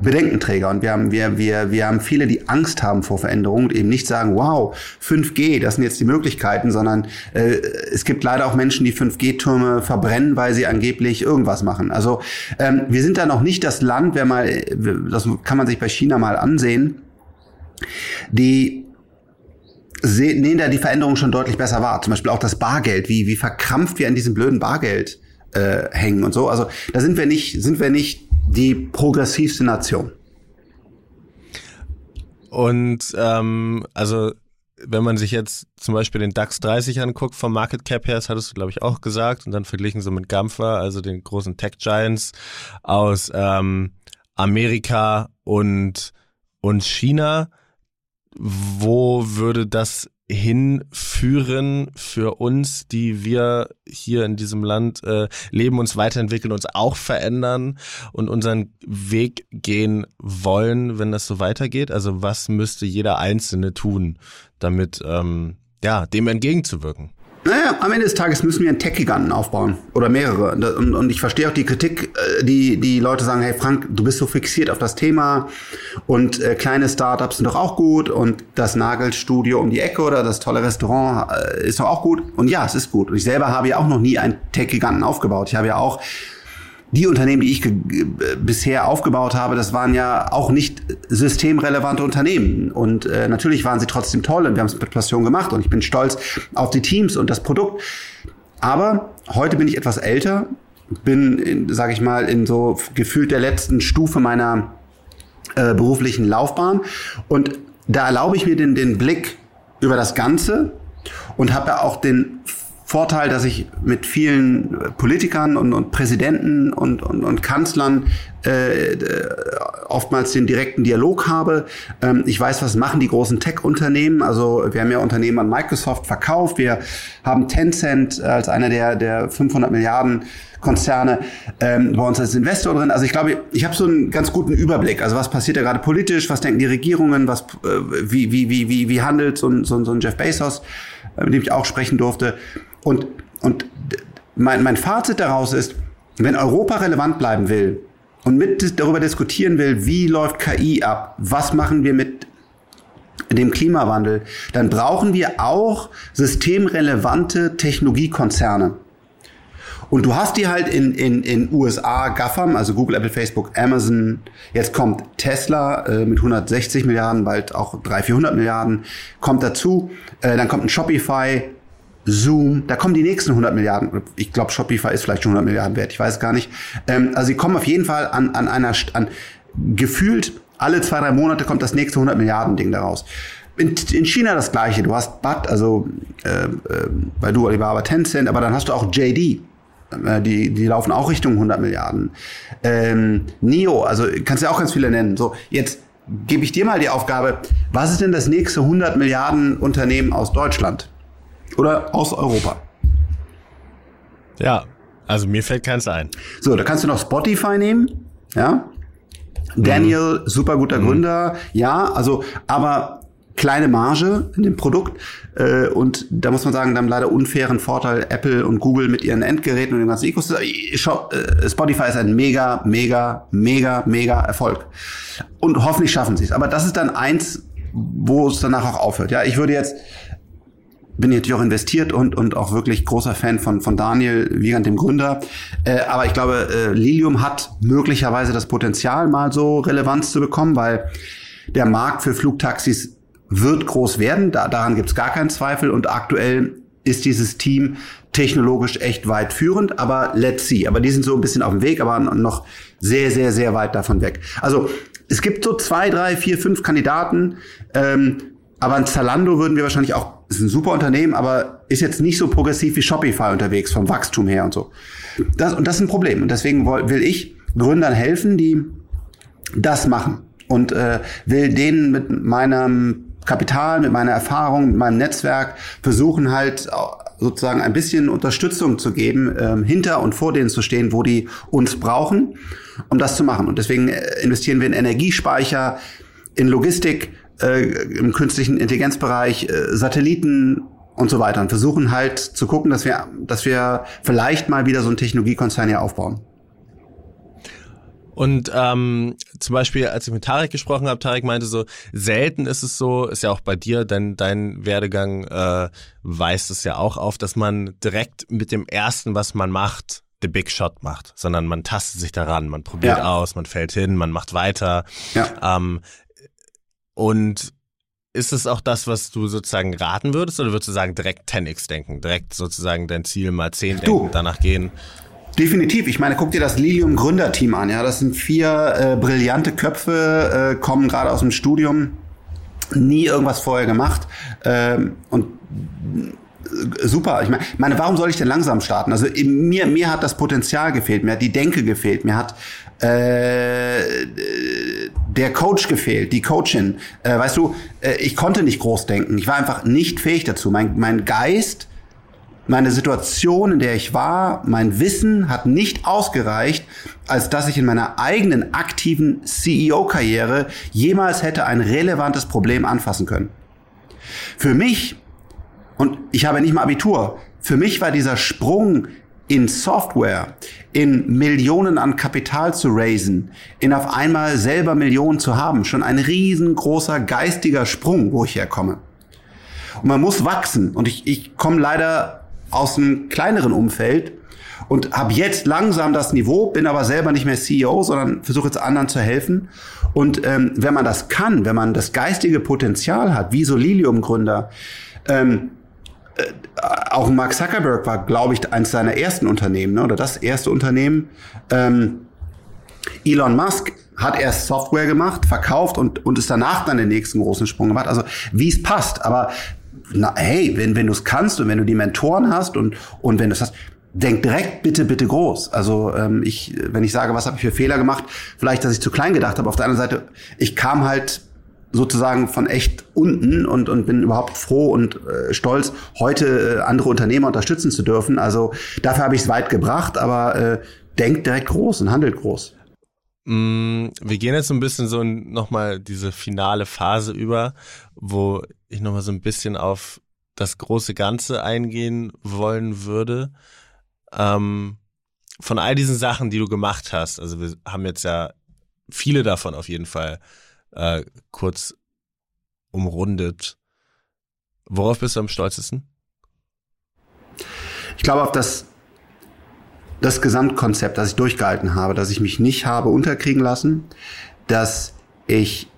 Bedenkenträger und wir haben, wir, wir, wir haben viele, die Angst haben vor Veränderungen und eben nicht sagen, wow, 5G, das sind jetzt die Möglichkeiten, sondern äh, es gibt leider auch Menschen, die 5G-Türme verbrennen, weil sie angeblich irgendwas machen. Also ähm, wir sind da noch nicht das Land, wer mal, das kann man sich bei China mal ansehen, die nehmen da die Veränderung schon deutlich besser wahr. Zum Beispiel auch das Bargeld, wie, wie verkrampft wir an diesem blöden Bargeld äh, hängen und so. Also da sind wir nicht, sind wir nicht die progressivste Nation. Und ähm, also wenn man sich jetzt zum Beispiel den DAX 30 anguckt vom Market Cap her, das hattest du glaube ich auch gesagt, und dann verglichen so mit Gampfer, also den großen Tech Giants aus ähm, Amerika und und China, wo würde das hinführen für uns, die wir hier in diesem Land äh, leben, uns weiterentwickeln, uns auch verändern und unseren Weg gehen wollen, wenn das so weitergeht? Also was müsste jeder Einzelne tun, damit ähm, ja dem entgegenzuwirken? Naja, am Ende des Tages müssen wir einen Tech-Giganten aufbauen. Oder mehrere. Und, und, ich verstehe auch die Kritik, äh, die die Leute sagen, hey Frank, du bist so fixiert auf das Thema und äh, kleine Startups sind doch auch gut und das Nagelstudio um die Ecke oder das tolle Restaurant äh, ist doch auch gut. Und ja, es ist gut. Und ich selber habe ja auch noch nie einen Tech-Giganten aufgebaut. Ich habe ja auch die Unternehmen, die ich bisher aufgebaut habe, das waren ja auch nicht systemrelevante Unternehmen. Und äh, natürlich waren sie trotzdem toll und wir haben es mit Passion gemacht und ich bin stolz auf die Teams und das Produkt. Aber heute bin ich etwas älter, bin, sage ich mal, in so gefühlt der letzten Stufe meiner äh, beruflichen Laufbahn und da erlaube ich mir den, den Blick über das Ganze und habe auch den Vorteil, dass ich mit vielen Politikern und, und Präsidenten und, und, und Kanzlern äh, oftmals den direkten Dialog habe. Ähm, ich weiß, was machen die großen Tech-Unternehmen. Also wir haben ja Unternehmen an Microsoft verkauft. Wir haben Tencent als einer der, der 500 Milliarden Konzerne ähm, bei uns als Investor drin. Also ich glaube, ich habe so einen ganz guten Überblick. Also was passiert da gerade politisch, was denken die Regierungen, was, äh, wie, wie, wie, wie, wie handelt so ein, so ein, so ein Jeff Bezos, äh, mit dem ich auch sprechen durfte. Und, und mein, mein Fazit daraus ist, wenn Europa relevant bleiben will und mit darüber diskutieren will, wie läuft KI ab, was machen wir mit dem Klimawandel, dann brauchen wir auch systemrelevante Technologiekonzerne. Und du hast die halt in, in, in USA GAFAM, also Google, Apple, Facebook, Amazon. Jetzt kommt Tesla äh, mit 160 Milliarden, bald auch 300, 400 Milliarden, kommt dazu. Äh, dann kommt ein Shopify, Zoom, da kommen die nächsten 100 Milliarden. Ich glaube, Shopify ist vielleicht schon 100 Milliarden wert, ich weiß gar nicht. Ähm, also sie kommen auf jeden Fall an, an einer, an gefühlt alle zwei, drei Monate kommt das nächste 100 Milliarden Ding daraus. In, in China das gleiche. Du hast BAT, also äh, äh, bei du Alibaba Tencent, aber dann hast du auch JD. Äh, die, die laufen auch Richtung 100 Milliarden. Ähm, NIO, also kannst du ja auch ganz viele nennen. So, jetzt gebe ich dir mal die Aufgabe, was ist denn das nächste 100 Milliarden Unternehmen aus Deutschland? Oder aus Europa? Ja, also mir fällt keins ein. So, da kannst du noch Spotify nehmen, ja. Daniel, mhm. super guter mhm. Gründer, ja, also, aber kleine Marge in dem Produkt. Äh, und da muss man sagen, da haben leider unfairen Vorteil Apple und Google mit ihren Endgeräten und dem ganzen Ecosystem. Äh, Spotify ist ein mega, mega, mega, mega Erfolg. Und hoffentlich schaffen sie es. Aber das ist dann eins, wo es danach auch aufhört. Ja, ich würde jetzt bin natürlich auch investiert und, und auch wirklich großer Fan von, von Daniel Wiegand, dem Gründer. Äh, aber ich glaube, äh, Lilium hat möglicherweise das Potenzial, mal so Relevanz zu bekommen, weil der Markt für Flugtaxis wird groß werden, da, daran gibt's gar keinen Zweifel. Und aktuell ist dieses Team technologisch echt weit führend, aber let's see. Aber die sind so ein bisschen auf dem Weg, aber noch sehr, sehr, sehr weit davon weg. Also es gibt so zwei, drei, vier, fünf Kandidaten, ähm, aber ein Zalando würden wir wahrscheinlich auch, ist ein super Unternehmen, aber ist jetzt nicht so progressiv wie Shopify unterwegs vom Wachstum her und so. Das, und das ist ein Problem. Und deswegen will ich Gründern helfen, die das machen und äh, will denen mit meinem Kapital, mit meiner Erfahrung, mit meinem Netzwerk versuchen halt sozusagen ein bisschen Unterstützung zu geben, ähm, hinter und vor denen zu stehen, wo die uns brauchen, um das zu machen. Und deswegen äh, investieren wir in Energiespeicher, in Logistik, äh, im künstlichen Intelligenzbereich, äh, Satelliten und so weiter und versuchen halt zu gucken, dass wir, dass wir vielleicht mal wieder so einen Technologiekonzern hier aufbauen. Und ähm, zum Beispiel, als ich mit Tarek gesprochen habe, Tarek meinte so, selten ist es so, ist ja auch bei dir, denn dein Werdegang äh, weist es ja auch auf, dass man direkt mit dem Ersten, was man macht, the big shot macht, sondern man tastet sich daran, man probiert ja. aus, man fällt hin, man macht weiter. Ja. Ähm, und ist es auch das, was du sozusagen raten würdest, oder würdest du sagen, direkt 10x denken, direkt sozusagen dein Ziel mal 10 denken, danach gehen? Definitiv. Ich meine, guck dir das Lilium Gründerteam an. Ja, das sind vier äh, brillante Köpfe, äh, kommen gerade aus dem Studium, nie irgendwas vorher gemacht ähm, und äh, super. Ich meine, meine, warum soll ich denn langsam starten? Also mir, mir hat das Potenzial gefehlt, mir hat die Denke gefehlt, mir hat äh, der Coach gefehlt, die Coachin. Äh, weißt du, äh, ich konnte nicht groß denken. Ich war einfach nicht fähig dazu. Mein, mein Geist meine Situation, in der ich war, mein Wissen hat nicht ausgereicht, als dass ich in meiner eigenen aktiven CEO-Karriere jemals hätte ein relevantes Problem anfassen können. Für mich, und ich habe nicht mal Abitur, für mich war dieser Sprung in Software, in Millionen an Kapital zu raisen, in auf einmal selber Millionen zu haben, schon ein riesengroßer geistiger Sprung, wo ich herkomme. Und man muss wachsen. Und ich, ich komme leider aus einem kleineren Umfeld und habe jetzt langsam das Niveau, bin aber selber nicht mehr CEO, sondern versuche jetzt anderen zu helfen. Und ähm, wenn man das kann, wenn man das geistige Potenzial hat, wie so Lilium-Gründer, ähm, äh, auch Mark Zuckerberg war, glaube ich, eines seiner ersten Unternehmen ne, oder das erste Unternehmen. Ähm, Elon Musk hat erst Software gemacht, verkauft und, und ist danach dann den nächsten großen Sprung gemacht. Also wie es passt. Aber na, hey, wenn, wenn du es kannst und wenn du die Mentoren hast und, und wenn du es hast, denk direkt bitte, bitte groß. Also ähm, ich, wenn ich sage, was habe ich für Fehler gemacht, vielleicht, dass ich zu klein gedacht habe. Auf der anderen Seite, ich kam halt sozusagen von echt unten und, und bin überhaupt froh und äh, stolz, heute äh, andere Unternehmer unterstützen zu dürfen. Also dafür habe ich es weit gebracht, aber äh, denkt direkt groß und handelt groß. Mm, wir gehen jetzt so ein bisschen so nochmal diese finale Phase über, wo ich nochmal so ein bisschen auf das große Ganze eingehen wollen würde. Ähm, von all diesen Sachen, die du gemacht hast, also wir haben jetzt ja viele davon auf jeden Fall äh, kurz umrundet. Worauf bist du am stolzesten? Ich glaube auf das, das Gesamtkonzept, das ich durchgehalten habe, dass ich mich nicht habe unterkriegen lassen, dass ich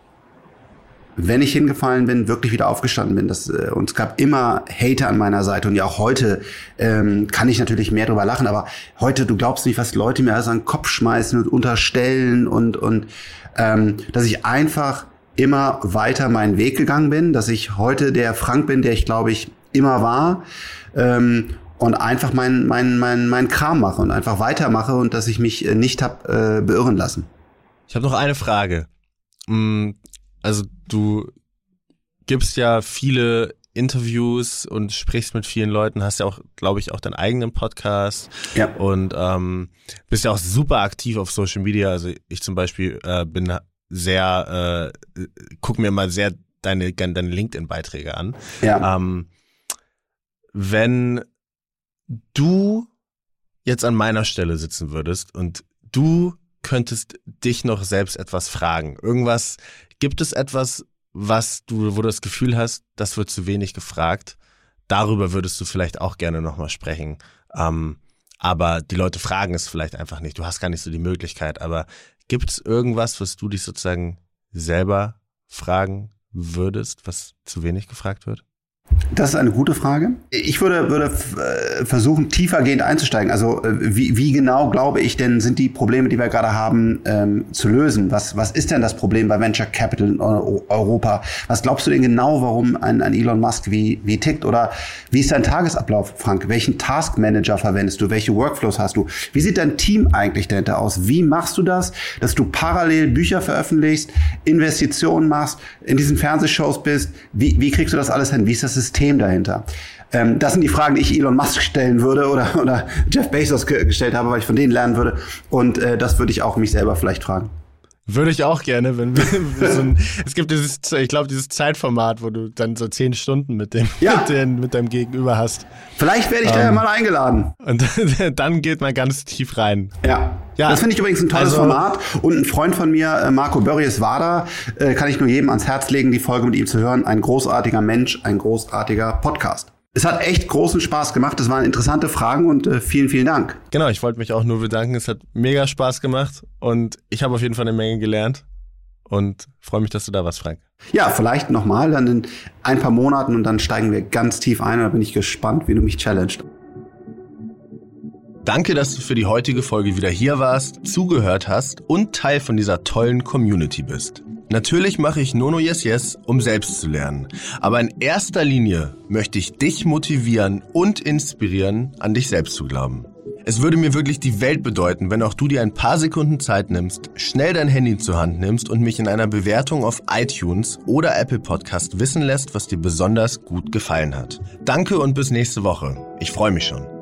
wenn ich hingefallen bin, wirklich wieder aufgestanden bin. Das, äh, und es gab immer Hater an meiner Seite und ja auch heute ähm, kann ich natürlich mehr drüber lachen, aber heute, du glaubst nicht, was Leute mir alles an den Kopf schmeißen und unterstellen und, und ähm, dass ich einfach immer weiter meinen Weg gegangen bin, dass ich heute der Frank bin, der ich glaube ich immer war. Ähm, und einfach mein, mein, mein, mein Kram mache und einfach weitermache und dass ich mich äh, nicht hab äh, beirren lassen. Ich habe noch eine Frage. Also du gibst ja viele Interviews und sprichst mit vielen Leuten, hast ja auch, glaube ich, auch deinen eigenen Podcast. Ja. Und ähm, bist ja auch super aktiv auf Social Media. Also ich zum Beispiel äh, bin sehr, äh, guck mir mal sehr deine, deine LinkedIn-Beiträge an. Ja. Ähm, wenn du jetzt an meiner Stelle sitzen würdest und du könntest dich noch selbst etwas fragen, irgendwas Gibt es etwas, was du, wo du das Gefühl hast, das wird zu wenig gefragt? Darüber würdest du vielleicht auch gerne nochmal sprechen. Ähm, aber die Leute fragen es vielleicht einfach nicht. Du hast gar nicht so die Möglichkeit. Aber gibt es irgendwas, was du dich sozusagen selber fragen würdest, was zu wenig gefragt wird? Das ist eine gute Frage. Ich würde, würde äh, versuchen, tiefergehend einzusteigen. Also äh, wie, wie genau, glaube ich, denn sind die Probleme, die wir gerade haben, ähm, zu lösen? Was, was ist denn das Problem bei Venture Capital in Europa? Was glaubst du denn genau, warum ein, ein Elon Musk wie, wie tickt? Oder wie ist dein Tagesablauf, Frank? Welchen Task Manager verwendest du? Welche Workflows hast du? Wie sieht dein Team eigentlich dahinter aus? Wie machst du das, dass du parallel Bücher veröffentlichst, Investitionen machst, in diesen Fernsehshows bist? Wie, wie kriegst du das alles hin? Wie ist das System dahinter? Ähm, das sind die Fragen, die ich Elon Musk stellen würde oder, oder Jeff Bezos gestellt habe, weil ich von denen lernen würde. Und äh, das würde ich auch mich selber vielleicht fragen. Würde ich auch gerne, wenn wir so ein, es gibt dieses, ich glaube, dieses Zeitformat, wo du dann so zehn Stunden mit dem, ja. mit, den, mit deinem Gegenüber hast. Vielleicht werde ich ähm, da ja mal eingeladen. Und dann geht man ganz tief rein. Ja. Ja, das finde ich übrigens ein tolles also, Format. Und ein Freund von mir, äh, Marco Börries-Wader, äh, kann ich nur jedem ans Herz legen, die Folge mit ihm zu hören. Ein großartiger Mensch, ein großartiger Podcast. Es hat echt großen Spaß gemacht. Es waren interessante Fragen und äh, vielen, vielen Dank. Genau, ich wollte mich auch nur bedanken. Es hat mega Spaß gemacht und ich habe auf jeden Fall eine Menge gelernt und freue mich, dass du da warst, Frank. Ja, vielleicht nochmal, dann in ein paar Monaten und dann steigen wir ganz tief ein. Da bin ich gespannt, wie du mich challenged. Danke, dass du für die heutige Folge wieder hier warst, zugehört hast und Teil von dieser tollen Community bist. Natürlich mache ich Nono Yes Yes, um selbst zu lernen. Aber in erster Linie möchte ich dich motivieren und inspirieren, an dich selbst zu glauben. Es würde mir wirklich die Welt bedeuten, wenn auch du dir ein paar Sekunden Zeit nimmst, schnell dein Handy zur Hand nimmst und mich in einer Bewertung auf iTunes oder Apple Podcast wissen lässt, was dir besonders gut gefallen hat. Danke und bis nächste Woche. Ich freue mich schon.